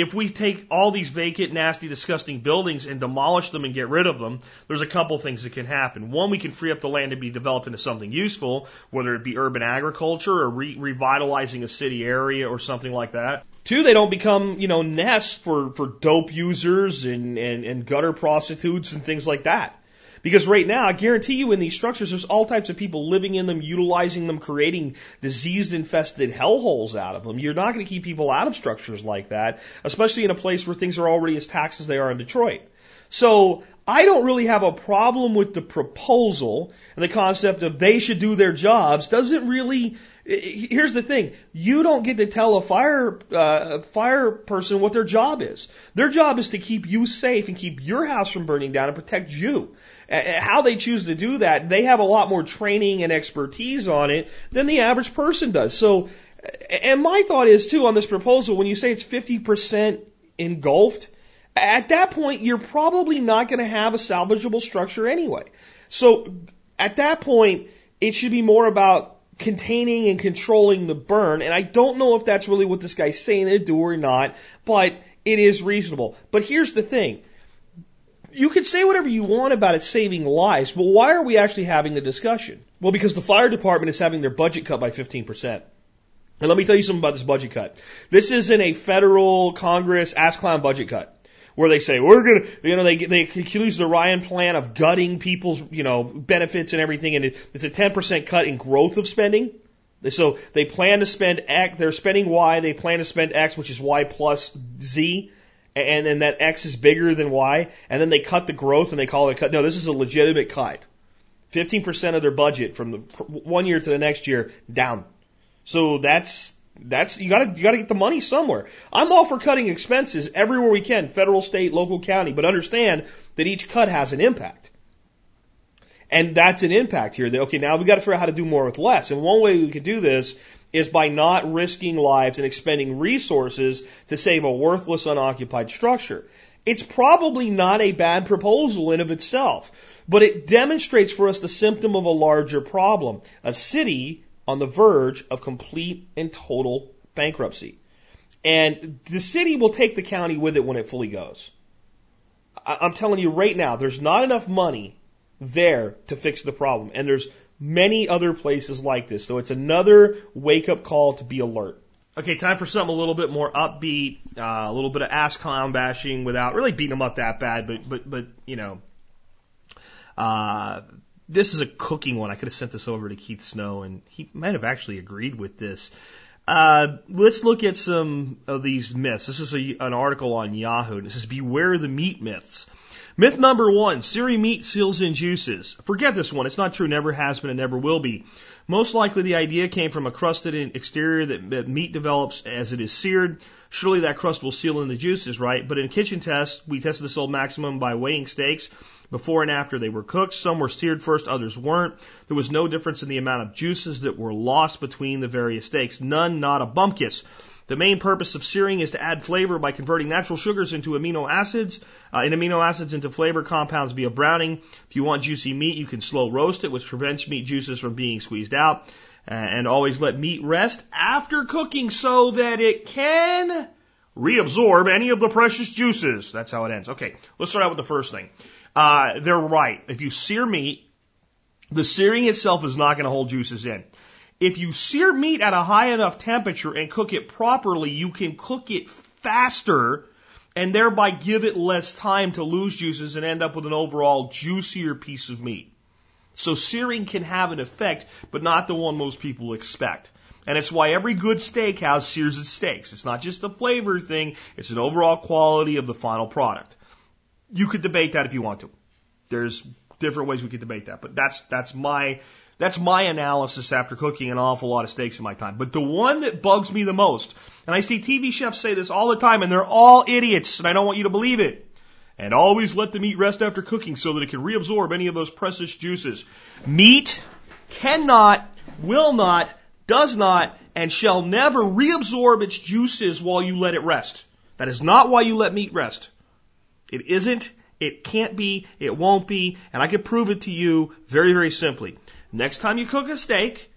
if we take all these vacant, nasty, disgusting buildings and demolish them and get rid of them, there's a couple things that can happen. One, we can free up the land to be developed into something useful, whether it be urban agriculture or re- revitalizing a city area or something like that. Two, they don't become, you know, nests for, for dope users and, and, and gutter prostitutes and things like that. Because right now, I guarantee you in these structures, there's all types of people living in them, utilizing them, creating diseased infested hellholes out of them. You're not going to keep people out of structures like that, especially in a place where things are already as taxed as they are in Detroit. So I don't really have a problem with the proposal and the concept of they should do their jobs. Doesn't really. Here's the thing: you don't get to tell a fire uh, fire person what their job is. Their job is to keep you safe and keep your house from burning down and protect you. Uh, uh, how they choose to do that, they have a lot more training and expertise on it than the average person does. So, uh, and my thought is too on this proposal, when you say it's 50% engulfed, at that point, you're probably not going to have a salvageable structure anyway. So, at that point, it should be more about containing and controlling the burn. And I don't know if that's really what this guy's saying to do or not, but it is reasonable. But here's the thing you could say whatever you want about it saving lives, but why are we actually having the discussion? Well, because the fire department is having their budget cut by 15%. And let me tell you something about this budget cut. This isn't a federal Congress ass clown budget cut where they say we're gonna, you know, they they accuse the Ryan plan of gutting people's, you know, benefits and everything, and it, it's a 10% cut in growth of spending. So they plan to spend X, they're spending Y, they plan to spend X, which is Y plus Z and then that X is bigger than Y, and then they cut the growth and they call it a cut. No, this is a legitimate cut. 15% of their budget from the one year to the next year down. So that's that's you gotta you gotta get the money somewhere. I'm all for cutting expenses everywhere we can, federal, state, local, county, but understand that each cut has an impact. And that's an impact here. That okay, now we got to figure out how to do more with less. And one way we could do this is by not risking lives and expending resources to save a worthless unoccupied structure. It's probably not a bad proposal in of itself, but it demonstrates for us the symptom of a larger problem. A city on the verge of complete and total bankruptcy. And the city will take the county with it when it fully goes. I'm telling you right now, there's not enough money there to fix the problem. And there's many other places like this. So it's another wake up call to be alert. Okay, time for something a little bit more upbeat, uh, a little bit of ass clown bashing without really beating them up that bad, but but but you know, uh, this is a cooking one. I could have sent this over to Keith Snow, and he might have actually agreed with this. Uh, let's look at some of these myths. This is a, an article on Yahoo. This is Beware the Meat Myths. Myth number one, searing meat seals in juices. Forget this one. It's not true. Never has been and never will be. Most likely the idea came from a crusted exterior that, meat develops as it is seared. Surely that crust will seal in the juices, right? But in kitchen test, we tested this old maximum by weighing steaks before and after they were cooked. Some were seared first, others weren't. There was no difference in the amount of juices that were lost between the various steaks. None, not a bumpkiss. The main purpose of searing is to add flavor by converting natural sugars into amino acids, uh, and amino acids into flavor compounds via browning. If you want juicy meat, you can slow roast it, which prevents meat juices from being squeezed out. Uh, and always let meat rest after cooking so that it can reabsorb any of the precious juices. That's how it ends. Okay, let's start out with the first thing. Uh, they're right. If you sear meat, the searing itself is not going to hold juices in. If you sear meat at a high enough temperature and cook it properly, you can cook it faster and thereby give it less time to lose juices and end up with an overall juicier piece of meat. So searing can have an effect, but not the one most people expect. And it's why every good steakhouse sears its steaks. It's not just a flavor thing, it's an overall quality of the final product. You could debate that if you want to. There's different ways we could debate that, but that's that's my that's my analysis after cooking an awful lot of steaks in my time. But the one that bugs me the most, and I see TV chefs say this all the time, and they're all idiots, and I don't want you to believe it. And always let the meat rest after cooking so that it can reabsorb any of those precious juices. Meat cannot, will not, does not, and shall never reabsorb its juices while you let it rest. That is not why you let meat rest. It isn't, it can't be, it won't be, and I can prove it to you very, very simply. Next time you cook a steak,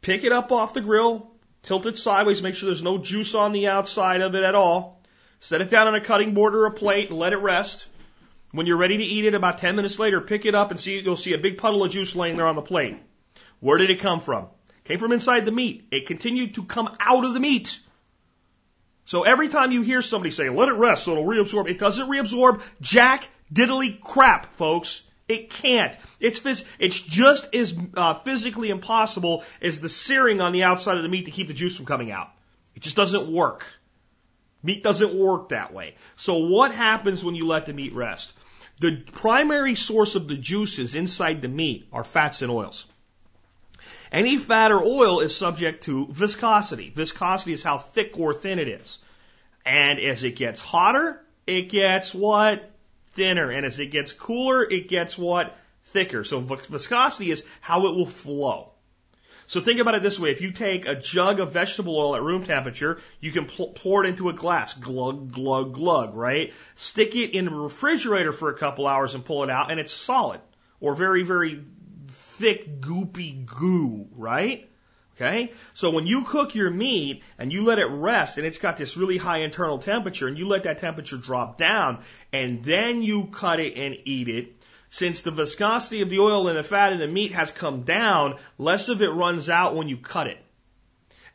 pick it up off the grill, tilt it sideways, make sure there's no juice on the outside of it at all. Set it down on a cutting board or a plate and let it rest. When you're ready to eat it, about 10 minutes later, pick it up and see, you'll see a big puddle of juice laying there on the plate. Where did it come from? Came from inside the meat. It continued to come out of the meat. So every time you hear somebody say, let it rest so it'll reabsorb, it doesn't reabsorb jack diddly crap, folks. It can't. It's phys- it's just as uh, physically impossible as the searing on the outside of the meat to keep the juice from coming out. It just doesn't work. Meat doesn't work that way. So what happens when you let the meat rest? The primary source of the juices inside the meat are fats and oils. Any fat or oil is subject to viscosity. Viscosity is how thick or thin it is. And as it gets hotter, it gets what? Thinner. And as it gets cooler, it gets what? Thicker. So viscosity is how it will flow. So think about it this way. If you take a jug of vegetable oil at room temperature, you can pour it into a glass. Glug, glug, glug, right? Stick it in the refrigerator for a couple hours and pull it out and it's solid. Or very, very thick, goopy goo, right? Okay? So when you cook your meat and you let it rest and it's got this really high internal temperature and you let that temperature drop down and then you cut it and eat it, since the viscosity of the oil and the fat in the meat has come down, less of it runs out when you cut it.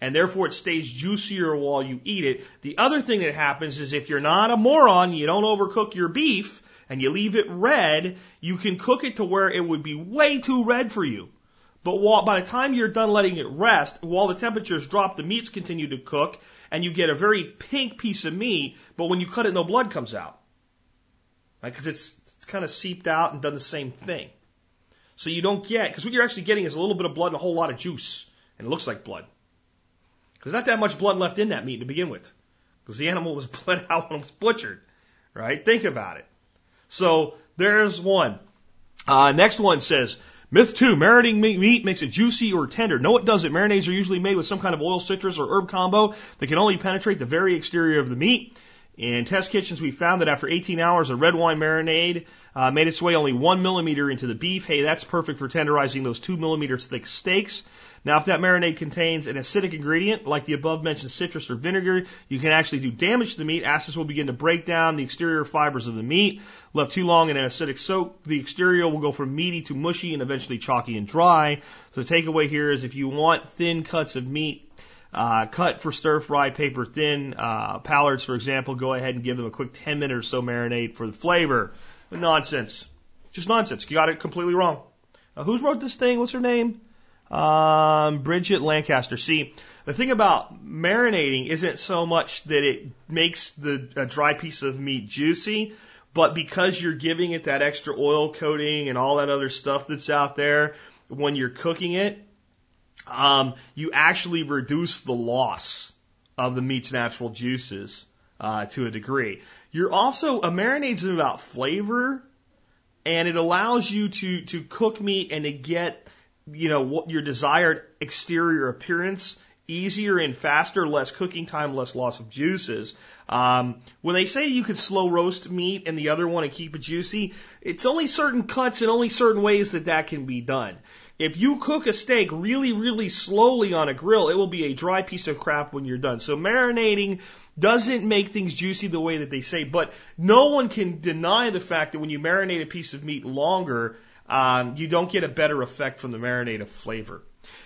And therefore it stays juicier while you eat it. The other thing that happens is if you're not a moron, you don't overcook your beef, and you leave it red, you can cook it to where it would be way too red for you. But while, by the time you're done letting it rest, while the temperatures drop, the meats continue to cook, and you get a very pink piece of meat, but when you cut it, no blood comes out. Right? Because it's, it's kind of seeped out and done the same thing. So you don't get, because what you're actually getting is a little bit of blood and a whole lot of juice, and it looks like blood. There's not that much blood left in that meat to begin with, because the animal was [LAUGHS] bled out when it was butchered. Right? Think about it. So there's one. Uh, next one says, Myth two, marinating meat makes it juicy or tender. No, it doesn't. Marinades are usually made with some kind of oil, citrus, or herb combo that can only penetrate the very exterior of the meat. In test kitchens, we found that after 18 hours, a red wine marinade uh, made its way only one millimeter into the beef. Hey, that's perfect for tenderizing those two millimeters thick steaks. Now, if that marinade contains an acidic ingredient, like the above mentioned citrus or vinegar, you can actually do damage to the meat. Acids will begin to break down the exterior fibers of the meat. Left too long in an acidic soak, the exterior will go from meaty to mushy and eventually chalky and dry. So the takeaway here is if you want thin cuts of meat, uh, cut for stir fry, paper thin, uh, Paillards, for example, go ahead and give them a quick 10 minute or so marinade for the flavor. Nonsense. Just nonsense. You got it completely wrong. Uh, who's wrote this thing? What's her name? Um, Bridget Lancaster. See, the thing about marinating isn't so much that it makes the a dry piece of meat juicy, but because you're giving it that extra oil coating and all that other stuff that's out there when you're cooking it, um, you actually reduce the loss of the meat's natural juices uh, to a degree. You're also a marinade's about flavor, and it allows you to to cook meat and to get you know, what your desired exterior appearance easier and faster, less cooking time, less loss of juices. Um, when they say you could slow roast meat and the other one and keep it juicy, it's only certain cuts and only certain ways that that can be done. If you cook a steak really, really slowly on a grill, it will be a dry piece of crap when you're done. So marinating doesn't make things juicy the way that they say, but no one can deny the fact that when you marinate a piece of meat longer, um, you don't get a better effect from the marinade of flavor.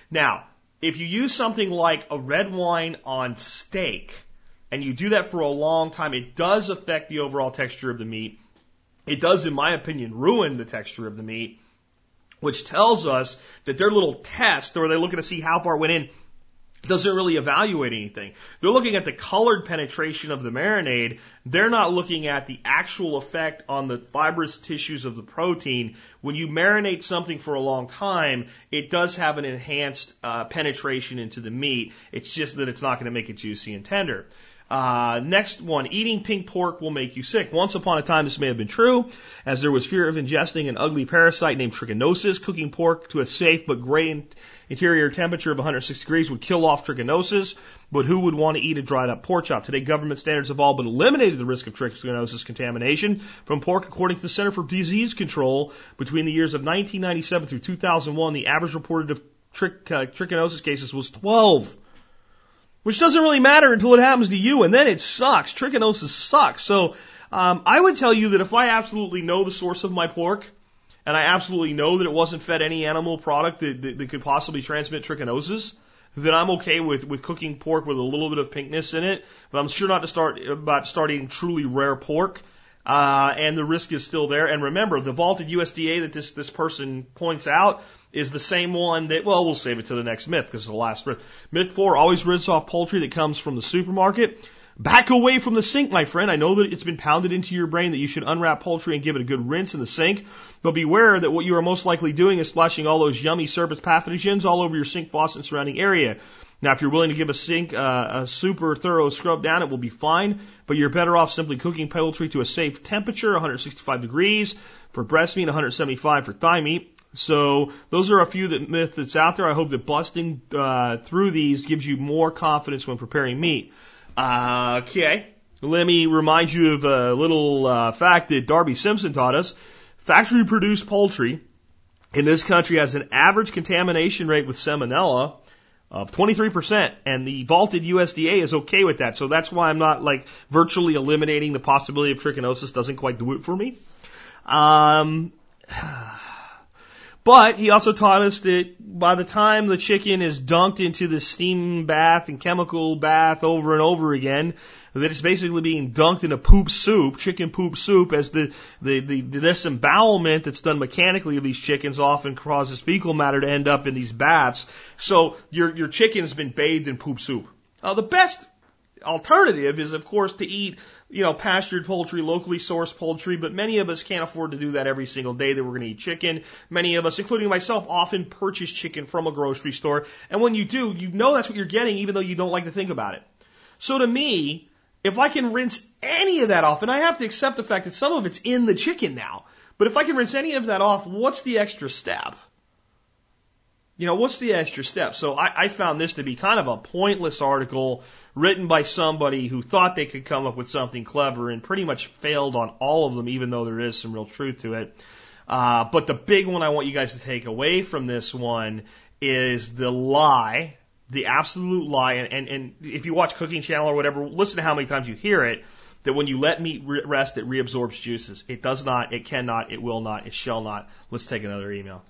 Now, if you use something like a red wine on steak, and you do that for a long time, it does affect the overall texture of the meat. It does, in my opinion, ruin the texture of the meat, which tells us that their little test, where they're looking to see how far it went in, doesn't really evaluate anything. They're looking at the colored penetration of the marinade. They're not looking at the actual effect on the fibrous tissues of the protein. When you marinate something for a long time, it does have an enhanced uh, penetration into the meat. It's just that it's not going to make it juicy and tender. Uh, next one, eating pink pork will make you sick. Once upon a time, this may have been true, as there was fear of ingesting an ugly parasite named trichinosis. Cooking pork to a safe but gray interior temperature of 160 degrees would kill off trichinosis. But who would want to eat a dried up pork chop? Today, government standards have all but eliminated the risk of trichinosis contamination from pork. According to the Center for Disease Control, between the years of 1997 through 2001, the average reported of trich, uh, trichinosis cases was 12. Which doesn't really matter until it happens to you, and then it sucks. Trichinosis sucks. So um, I would tell you that if I absolutely know the source of my pork, and I absolutely know that it wasn't fed any animal product that, that, that could possibly transmit trichinosis, then I'm okay with, with cooking pork with a little bit of pinkness in it. But I'm sure not to start about starting truly rare pork. Uh, and the risk is still there. And remember, the vaulted USDA that this, this person points out is the same one that, well, we'll save it to the next myth because it's the last myth. Myth four, always rinse off poultry that comes from the supermarket. Back away from the sink, my friend. I know that it's been pounded into your brain that you should unwrap poultry and give it a good rinse in the sink, but beware that what you are most likely doing is splashing all those yummy surface pathogens all over your sink faucet and surrounding area. Now, if you're willing to give a sink uh, a super thorough scrub down, it will be fine, but you're better off simply cooking poultry to a safe temperature, 165 degrees for breast meat, 175 for thigh meat. So those are a few that myths that's out there. I hope that busting uh, through these gives you more confidence when preparing meat. Uh, okay, let me remind you of a little uh, fact that Darby Simpson taught us. Factory produced poultry in this country has an average contamination rate with salmonella of 23%, and the vaulted USDA is okay with that. So that's why I'm not like virtually eliminating the possibility of trichinosis doesn't quite do it for me. Um, But he also taught us that by the time the chicken is dunked into the steam bath and chemical bath over and over again, that it's basically being dunked in a poop soup, chicken poop soup, as the, the, the, the disembowelment that's done mechanically of these chickens often causes fecal matter to end up in these baths. So your, your chicken's been bathed in poop soup. Uh, the best alternative is, of course, to eat, you know, pastured poultry, locally sourced poultry, but many of us can't afford to do that every single day that we're going to eat chicken. Many of us, including myself, often purchase chicken from a grocery store. And when you do, you know that's what you're getting, even though you don't like to think about it. So to me, if I can rinse any of that off, and I have to accept the fact that some of it's in the chicken now, but if I can rinse any of that off, what's the extra step? You know, what's the extra step? So I, I found this to be kind of a pointless article written by somebody who thought they could come up with something clever and pretty much failed on all of them, even though there is some real truth to it. Uh, but the big one I want you guys to take away from this one is the lie, the absolute lie. And, and, and if you watch Cooking Channel or whatever, listen to how many times you hear it that when you let meat rest, it reabsorbs juices. It does not, it cannot, it will not, it shall not. Let's take another email.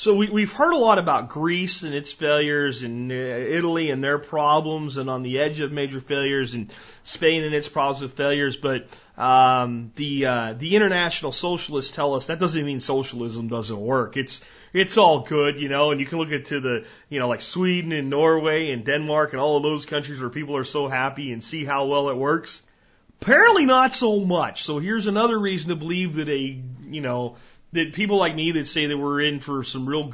So we, we've heard a lot about Greece and its failures, and uh, Italy and their problems, and on the edge of major failures, and Spain and its problems with failures. But um, the uh, the international socialists tell us that doesn't mean socialism doesn't work. It's it's all good, you know. And you can look into the you know like Sweden and Norway and Denmark and all of those countries where people are so happy and see how well it works. Apparently not so much. So here's another reason to believe that a you know that people like me that say that we're in for some real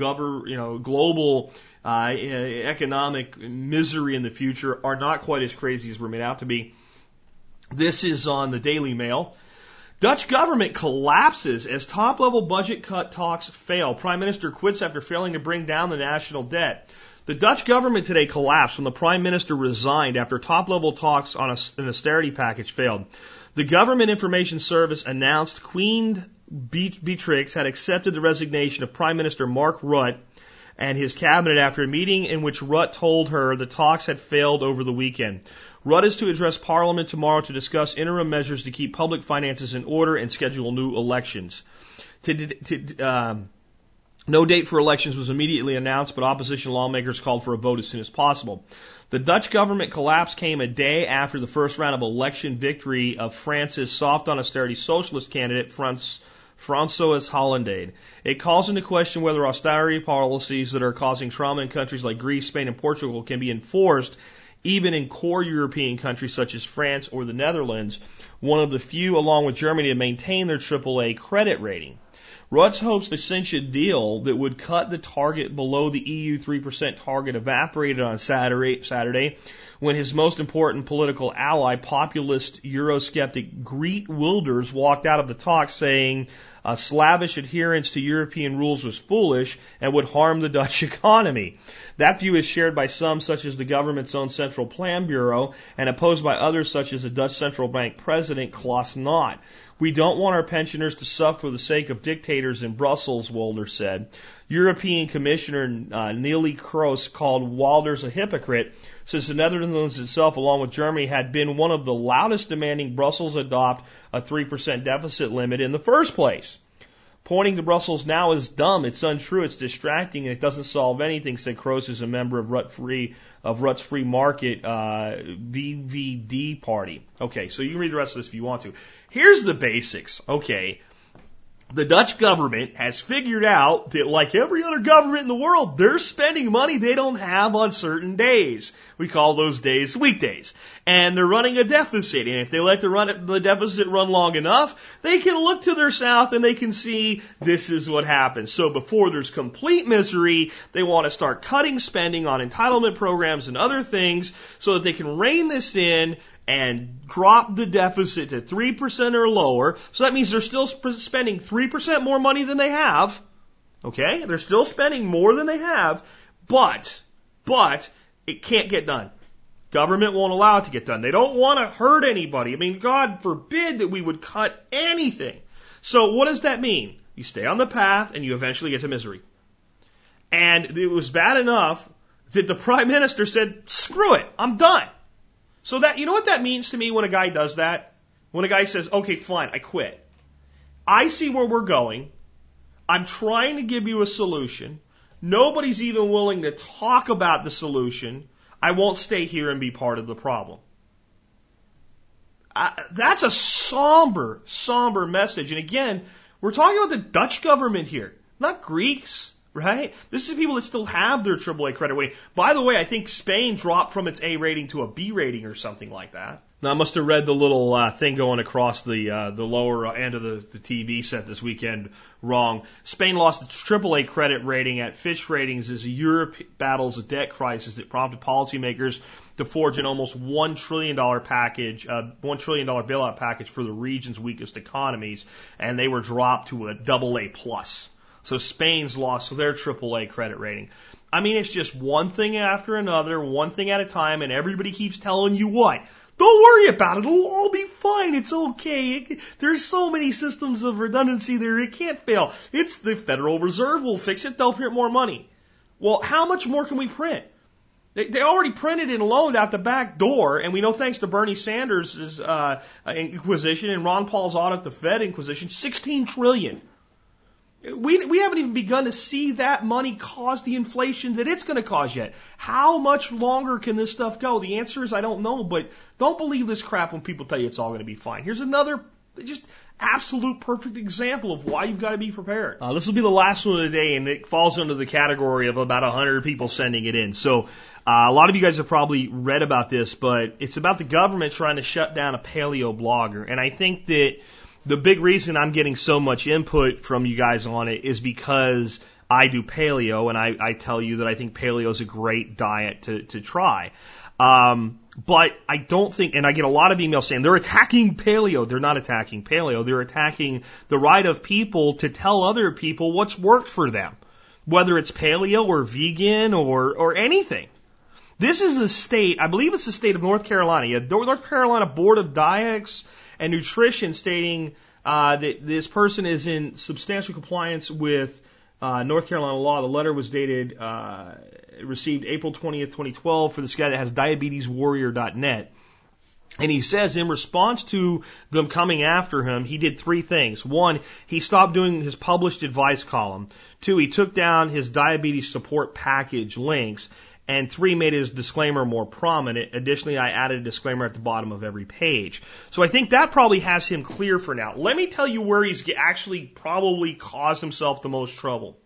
you know, global uh, economic misery in the future are not quite as crazy as we're made out to be. This is on the Daily Mail. Dutch government collapses as top level budget cut talks fail. Prime Minister quits after failing to bring down the national debt. The Dutch government today collapsed when the Prime Minister resigned after top level talks on a, an austerity package failed. The Government Information Service announced Queen Beatrix had accepted the resignation of Prime Minister Mark Rutte and his cabinet after a meeting in which Rutte told her the talks had failed over the weekend. Rutte is to address Parliament tomorrow to discuss interim measures to keep public finances in order and schedule new elections. To, to, um, no date for elections was immediately announced, but opposition lawmakers called for a vote as soon as possible. The Dutch government collapse came a day after the first round of election victory of France's soft on austerity socialist candidate, Frans François Hollande. It calls into question whether austerity policies that are causing trauma in countries like Greece, Spain, and Portugal can be enforced even in core European countries such as France or the Netherlands, one of the few, along with Germany, to maintain their AAA credit rating. Rutte's hopes to cinch a deal that would cut the target below the EU 3% target evaporated on Saturday, Saturday when his most important political ally, populist Eurosceptic Geert Wilders, walked out of the talks saying a slavish adherence to European rules was foolish and would harm the [LAUGHS] Dutch economy. That view is shared by some, such as the government's own Central Plan Bureau, and opposed by others, such as the Dutch Central Bank President Klaas Knot. We don't want our pensioners to suffer for the sake of dictators in Brussels, Wilders said. European Commissioner uh, Neelie Kroes called Wilders a hypocrite since the Netherlands itself, along with Germany, had been one of the loudest demanding Brussels adopt a 3% deficit limit in the first place. Pointing to Brussels now is dumb. It's untrue. It's distracting, and it doesn't solve anything," said Kroes, who's a member of Rut Free of Rut's Free Market uh, VVD party. Okay, so you can read the rest of this if you want to. Here's the basics. Okay, the Dutch government has figured out that like every other government in the world, they're spending money they don't have on certain days. We call those days weekdays. And they're running a deficit. And if they let the, run, the deficit run long enough, they can look to their south and they can see this is what happens. So before there's complete misery, they want to start cutting spending on entitlement programs and other things so that they can rein this in and drop the deficit to 3% or lower. So that means they're still spending 3% more money than they have. Okay? They're still spending more than they have, but, but, it can't get done. Government won't allow it to get done. They don't want to hurt anybody. I mean, God forbid that we would cut anything. So what does that mean? You stay on the path and you eventually get to misery. And it was bad enough that the [LAUGHS] prime minister said, screw it, I'm done. So that, you know what that means to me when a guy does that? When a guy says, okay, fine, I quit. I see where we're going. I'm trying to give you a solution. Nobody's even willing to talk about the solution. I won't stay here and be part of the problem. That's a somber, somber message. And again, we're talking about the Dutch government here, not Greeks right? This is people that still have their AAA credit rating. By the way, I think Spain dropped from its A rating to a B rating or something like that. Now I must have read the little uh, thing going across the uh, the lower end of the, the TV set this weekend wrong. Spain lost its AAA credit rating at Fitch Ratings as Europe battles a debt crisis that prompted policymakers to forge an almost one trillion dollar package, uh, one trillion dollar bailout package for the region's weakest economies, and they were dropped to a double A plus. So Spain's lost their AAA credit rating. I mean, it's just one thing after another, one thing at a time, and everybody keeps telling you what. Don't worry about it. It'll all be fine. It's okay. There's so many systems of redundancy there. It can't fail. It's the Federal Reserve will fix it. They'll print more money. Well, how much more can we print? They, they already printed and loaned out the back door, and we know thanks to Bernie Sanders' uh, inquisition and Ron Paul's audit, the Fed inquisition, 16 trillion. We, we haven't even begun to see that money cause the inflation that it's going to cause yet. How much longer can this stuff go? The answer is I don't know, but don't believe this crap when people tell you it's all going to be fine. Here's another just absolute perfect example of why you've got to be prepared. Uh, this will be the last one of the day, and it falls under the category of about 100 people sending it in. So uh, a lot of you guys have probably read about this, but it's about the government trying to shut down a paleo blogger. And I think that the big reason I'm getting so much input from you guys on it is because I do paleo and I, I tell you that I think paleo is a great diet to, to try. Um, but I don't think, and I get a lot of emails saying they're attacking paleo. They're not attacking paleo. They're attacking the right of people to tell other people what's worked for them, whether it's paleo or vegan or, or anything. This is the state, I believe it's the state of North Carolina. North Carolina Board of Diets and nutrition stating uh, that this person is in substantial compliance with uh, North Carolina law. The letter was dated, uh, received April 20th, 2012 for this guy that has diabeteswarrior.net. And he says in response to them coming after him, he did three things. One, he stopped doing his published advice column. Two, he took down his diabetes support package links. And three, made his disclaimer more prominent. Additionally, I added a disclaimer at the bottom of every page. So I think that probably has him clear for now. Let me tell you where he's actually probably caused himself the most trouble.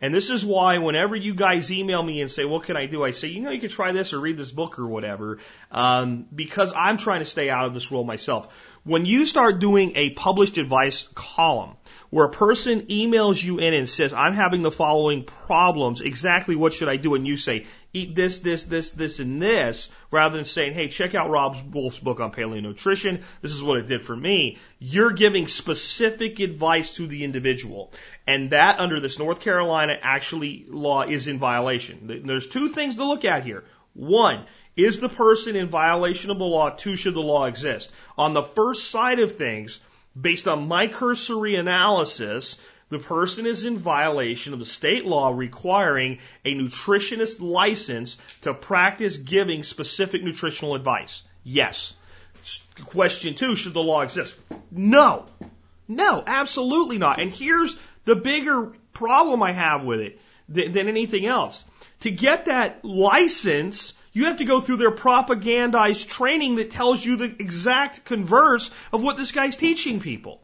And this is why whenever you guys email me and say, what can I do? I say, you know, you can try this or read this book or whatever, um, because I'm trying to stay out of this role myself. When you start doing a published advice column, where a person emails you in and says, I'm having the following problems, exactly what should I do? And you say, eat this, this, this, this, and this, rather than saying, hey, check out Robb Wolf's book on paleo nutrition. This is what it did for me. You're giving specific advice to the individual. And that under this North Carolina actually law is in violation. There's two things to look at here. One, is the person in violation of the law? Two, should the law exist? On the first side of things, based on my cursory analysis, the person is in violation of the state law requiring a nutritionist license to practice giving specific nutritional advice. Yes. Question two, should the law exist? No. No, absolutely not. And here's the bigger problem I have with it than anything else. To get that license, you have to go through their propagandized training that tells you the exact converse of what this guy's teaching people.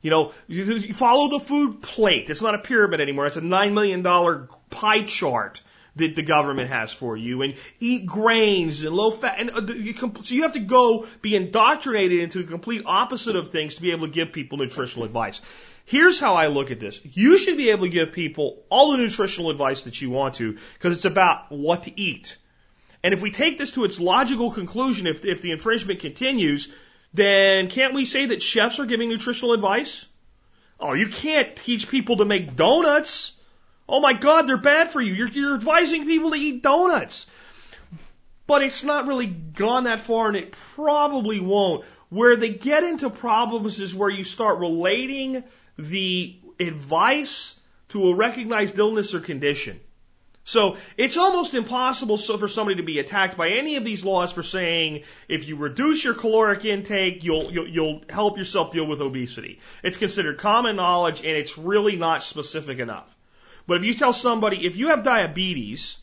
You know, you follow the food plate. It's not a pyramid anymore. It's a $9 million pie chart that the government has for you and eat grains and low fat. And uh, you, so you have to go be indoctrinated into the complete opposite of things to be able to give people nutritional advice. Here's how I look at this. You should be able to give people all the nutritional advice that you want to because it's about what to eat. And if we take this to its logical conclusion, if, if the infringement continues, then can't we say that chefs are giving nutritional advice? Oh, you can't teach people to make donuts. Oh my God, they're bad for you. You're, you're advising people to eat donuts. But it's not really gone that far and it probably won't. Where they get into problems is where you start relating the advice to a recognized illness or condition. So it's almost impossible for somebody to be attacked by any of these laws for saying if you reduce your caloric intake, you'll, you'll, you'll help yourself deal with obesity. It's considered common knowledge and it's really not specific enough. But if you tell somebody, if you have diabetes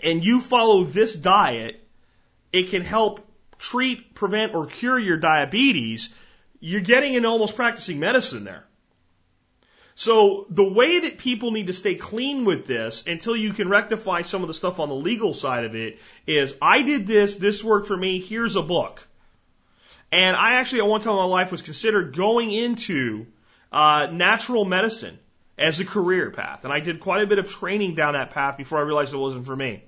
and you follow this diet, it can help treat, prevent, or cure your diabetes, you're getting into almost practicing medicine there. So the way that people need to stay clean with this until you can rectify some of the stuff on the legal side of it is I did this, this worked for me, here's a book. And I actually at one time in my life was considered going into uh, natural medicine as a career path. And I did quite a bit of training down that path before I realized it wasn't for me.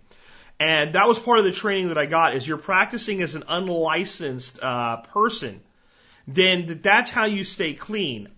And that was part of the training that I got is you're practicing as an unlicensed uh, person, then that's how you stay clean.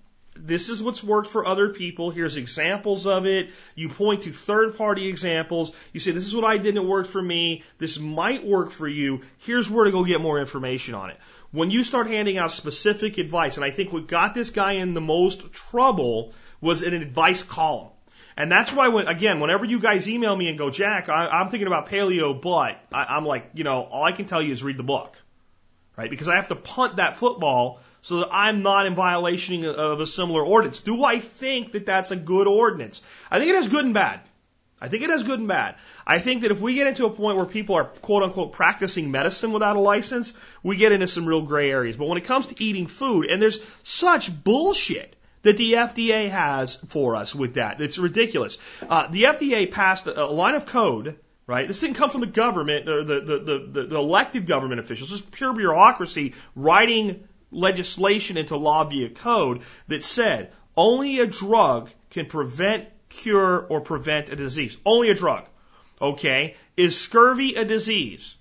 This is what's worked for other people. Here's examples of it. You point to third party examples. You say, this is what I did and it worked for me. This might work for you. Here's where to go get more information on it. When you start handing out specific advice, and I think what got this guy in the most trouble was an advice column. And that's why, when, again, whenever you guys email me and go, Jack, I, I'm thinking about paleo, but I, I'm like, you know, all I can tell you is read the book, right? Because I have to punt that football so that I'm not in violation of a similar ordinance. Do I think that that's a good ordinance? I think it has good and bad. I think it has good and bad. I think that if we get into a point where people are quote unquote practicing medicine without a license, we get into some real gray areas. But when it comes to eating food, and there's such bullshit that the FDA has for us with that. It's ridiculous. Uh, the FDA passed a, a line of code, right? This didn't come from the government or the, the, the, the elected government officials. This is pure bureaucracy writing legislation into law via code that said only a drug can prevent, cure, or prevent a disease. Only a drug. Okay. Is scurvy a disease?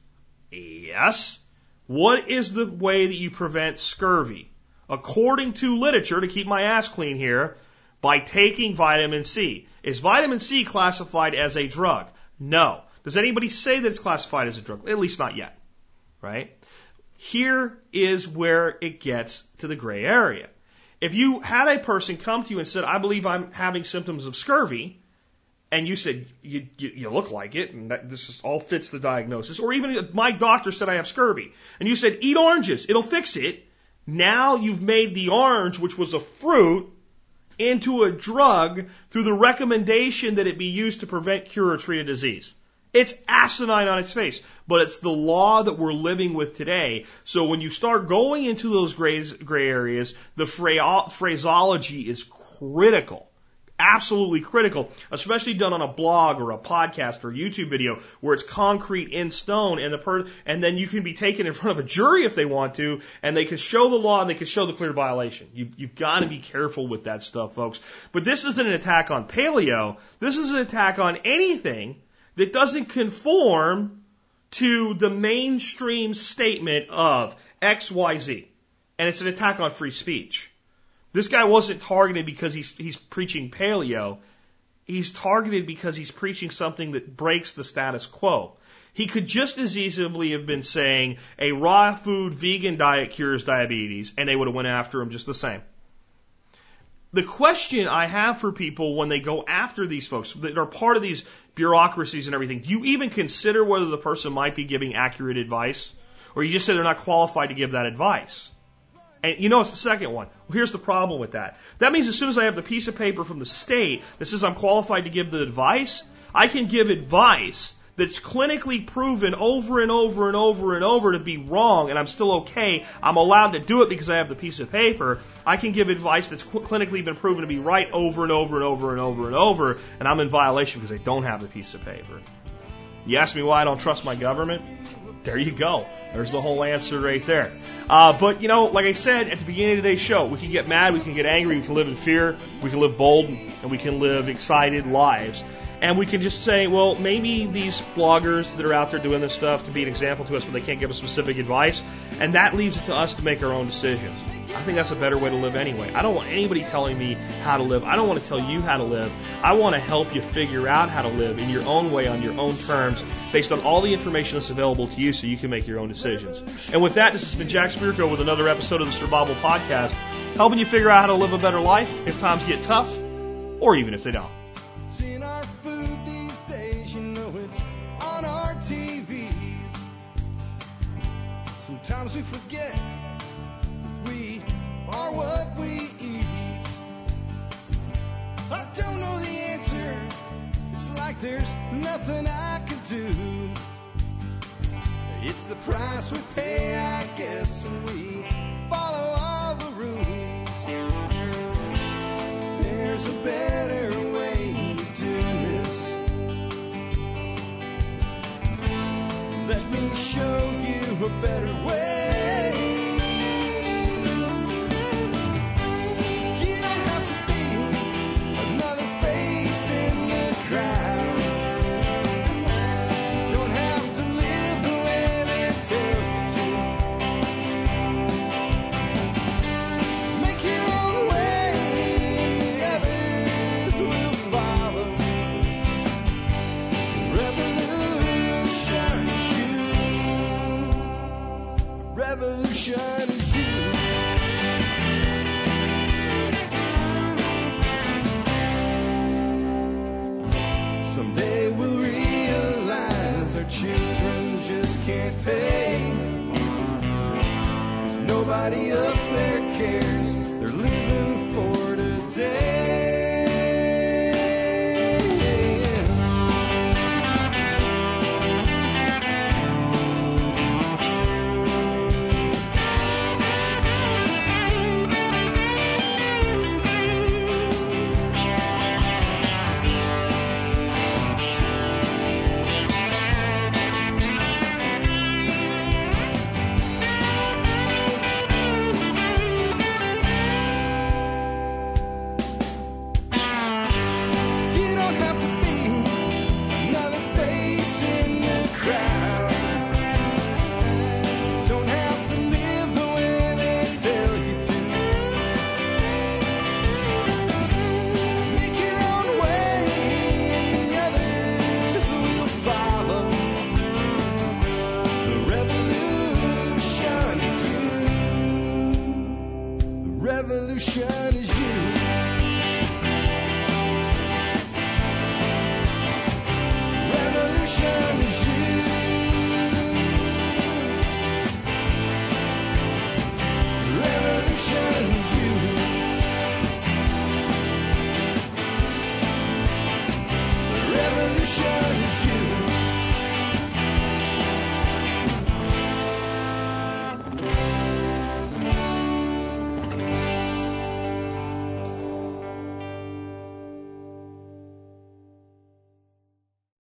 Yes. What is the way that you prevent scurvy? according to literature, to keep my ass clean here, by taking vitamin C. Is vitamin C classified as a drug? No. Does anybody say that it's classified as a drug? At least not yet. Right? Here is where it gets to the gray area. If you had a person come to you and said, I believe I'm having symptoms of scurvy, and you said, you, you, you look like it, and that, this is, all fits the diagnosis, or even my doctor said I have scurvy, and you said, eat oranges, it'll fix it, now you've made the orange, which was a fruit, into a drug through the recommendation that it be used to prevent, cure, or treat a disease. It's asinine on its face, but it's the law that we're living with today. So when you start going into those gray, gray areas, the phraseology is critical absolutely critical, especially done on a blog or a podcast or a YouTube video where it's concrete in stone and the per and then you can be taken in front of a jury if they want to and they can show the law and they can show the clear violation. You've, you've got to be careful with that stuff, folks. But this isn't an attack on paleo. This is an attack on anything that doesn't conform to the mainstream statement of XYZ. And it's an attack on free speech. This guy wasn't targeted because he's, he's preaching paleo. He's targeted because he's preaching something that breaks the status quo. He could just as easily have been saying a raw food vegan diet cures diabetes, and they would have went after him just the same. The question I have for people when they go after these folks that are part of these bureaucracies and everything, do you even consider whether the person might be giving accurate advice? Or you just say they're not qualified to give that advice? And you know it's the second one. Well, here's the problem with that. That means as soon as I have the piece of paper from the state that says I'm qualified to give the advice, I can give advice that's clinically proven over and over and over and over to be wrong, and I'm still okay. I'm allowed to do it because I have the piece of paper. I can give advice that's cl- clinically been proven to be right over and over and over and over and over, and I'm in violation because I don't have the piece of paper. You ask me why I don't trust my government? There you go. There's the whole answer right there. Uh, but you know, like I said at the beginning of today's show, we can get mad, we can get angry, we can live in fear, we can live bold, and we can live excited lives. And we can just say, well, maybe these bloggers that are out there doing this stuff can be an example to us, but they can't give us specific advice. And that leaves it to us to make our own decisions. I think that's a better way to live anyway. I don't want anybody telling me how to live. I don't want to tell you how to live. I want to help you figure out how to live in your own way, on your own terms, based on all the information that's available to you so you can make your own decisions. And with that, this has been Jack Spirko with another episode of the Survival Podcast, helping you figure out how to live a better life if times get tough, or even if they don't. Sometimes we forget we are what we eat. I don't know the answer. It's like there's nothing I can do. It's the price we pay, I guess, and we follow all the rules. There's a Let me show you a better way. You don't have to be another face in the crowd.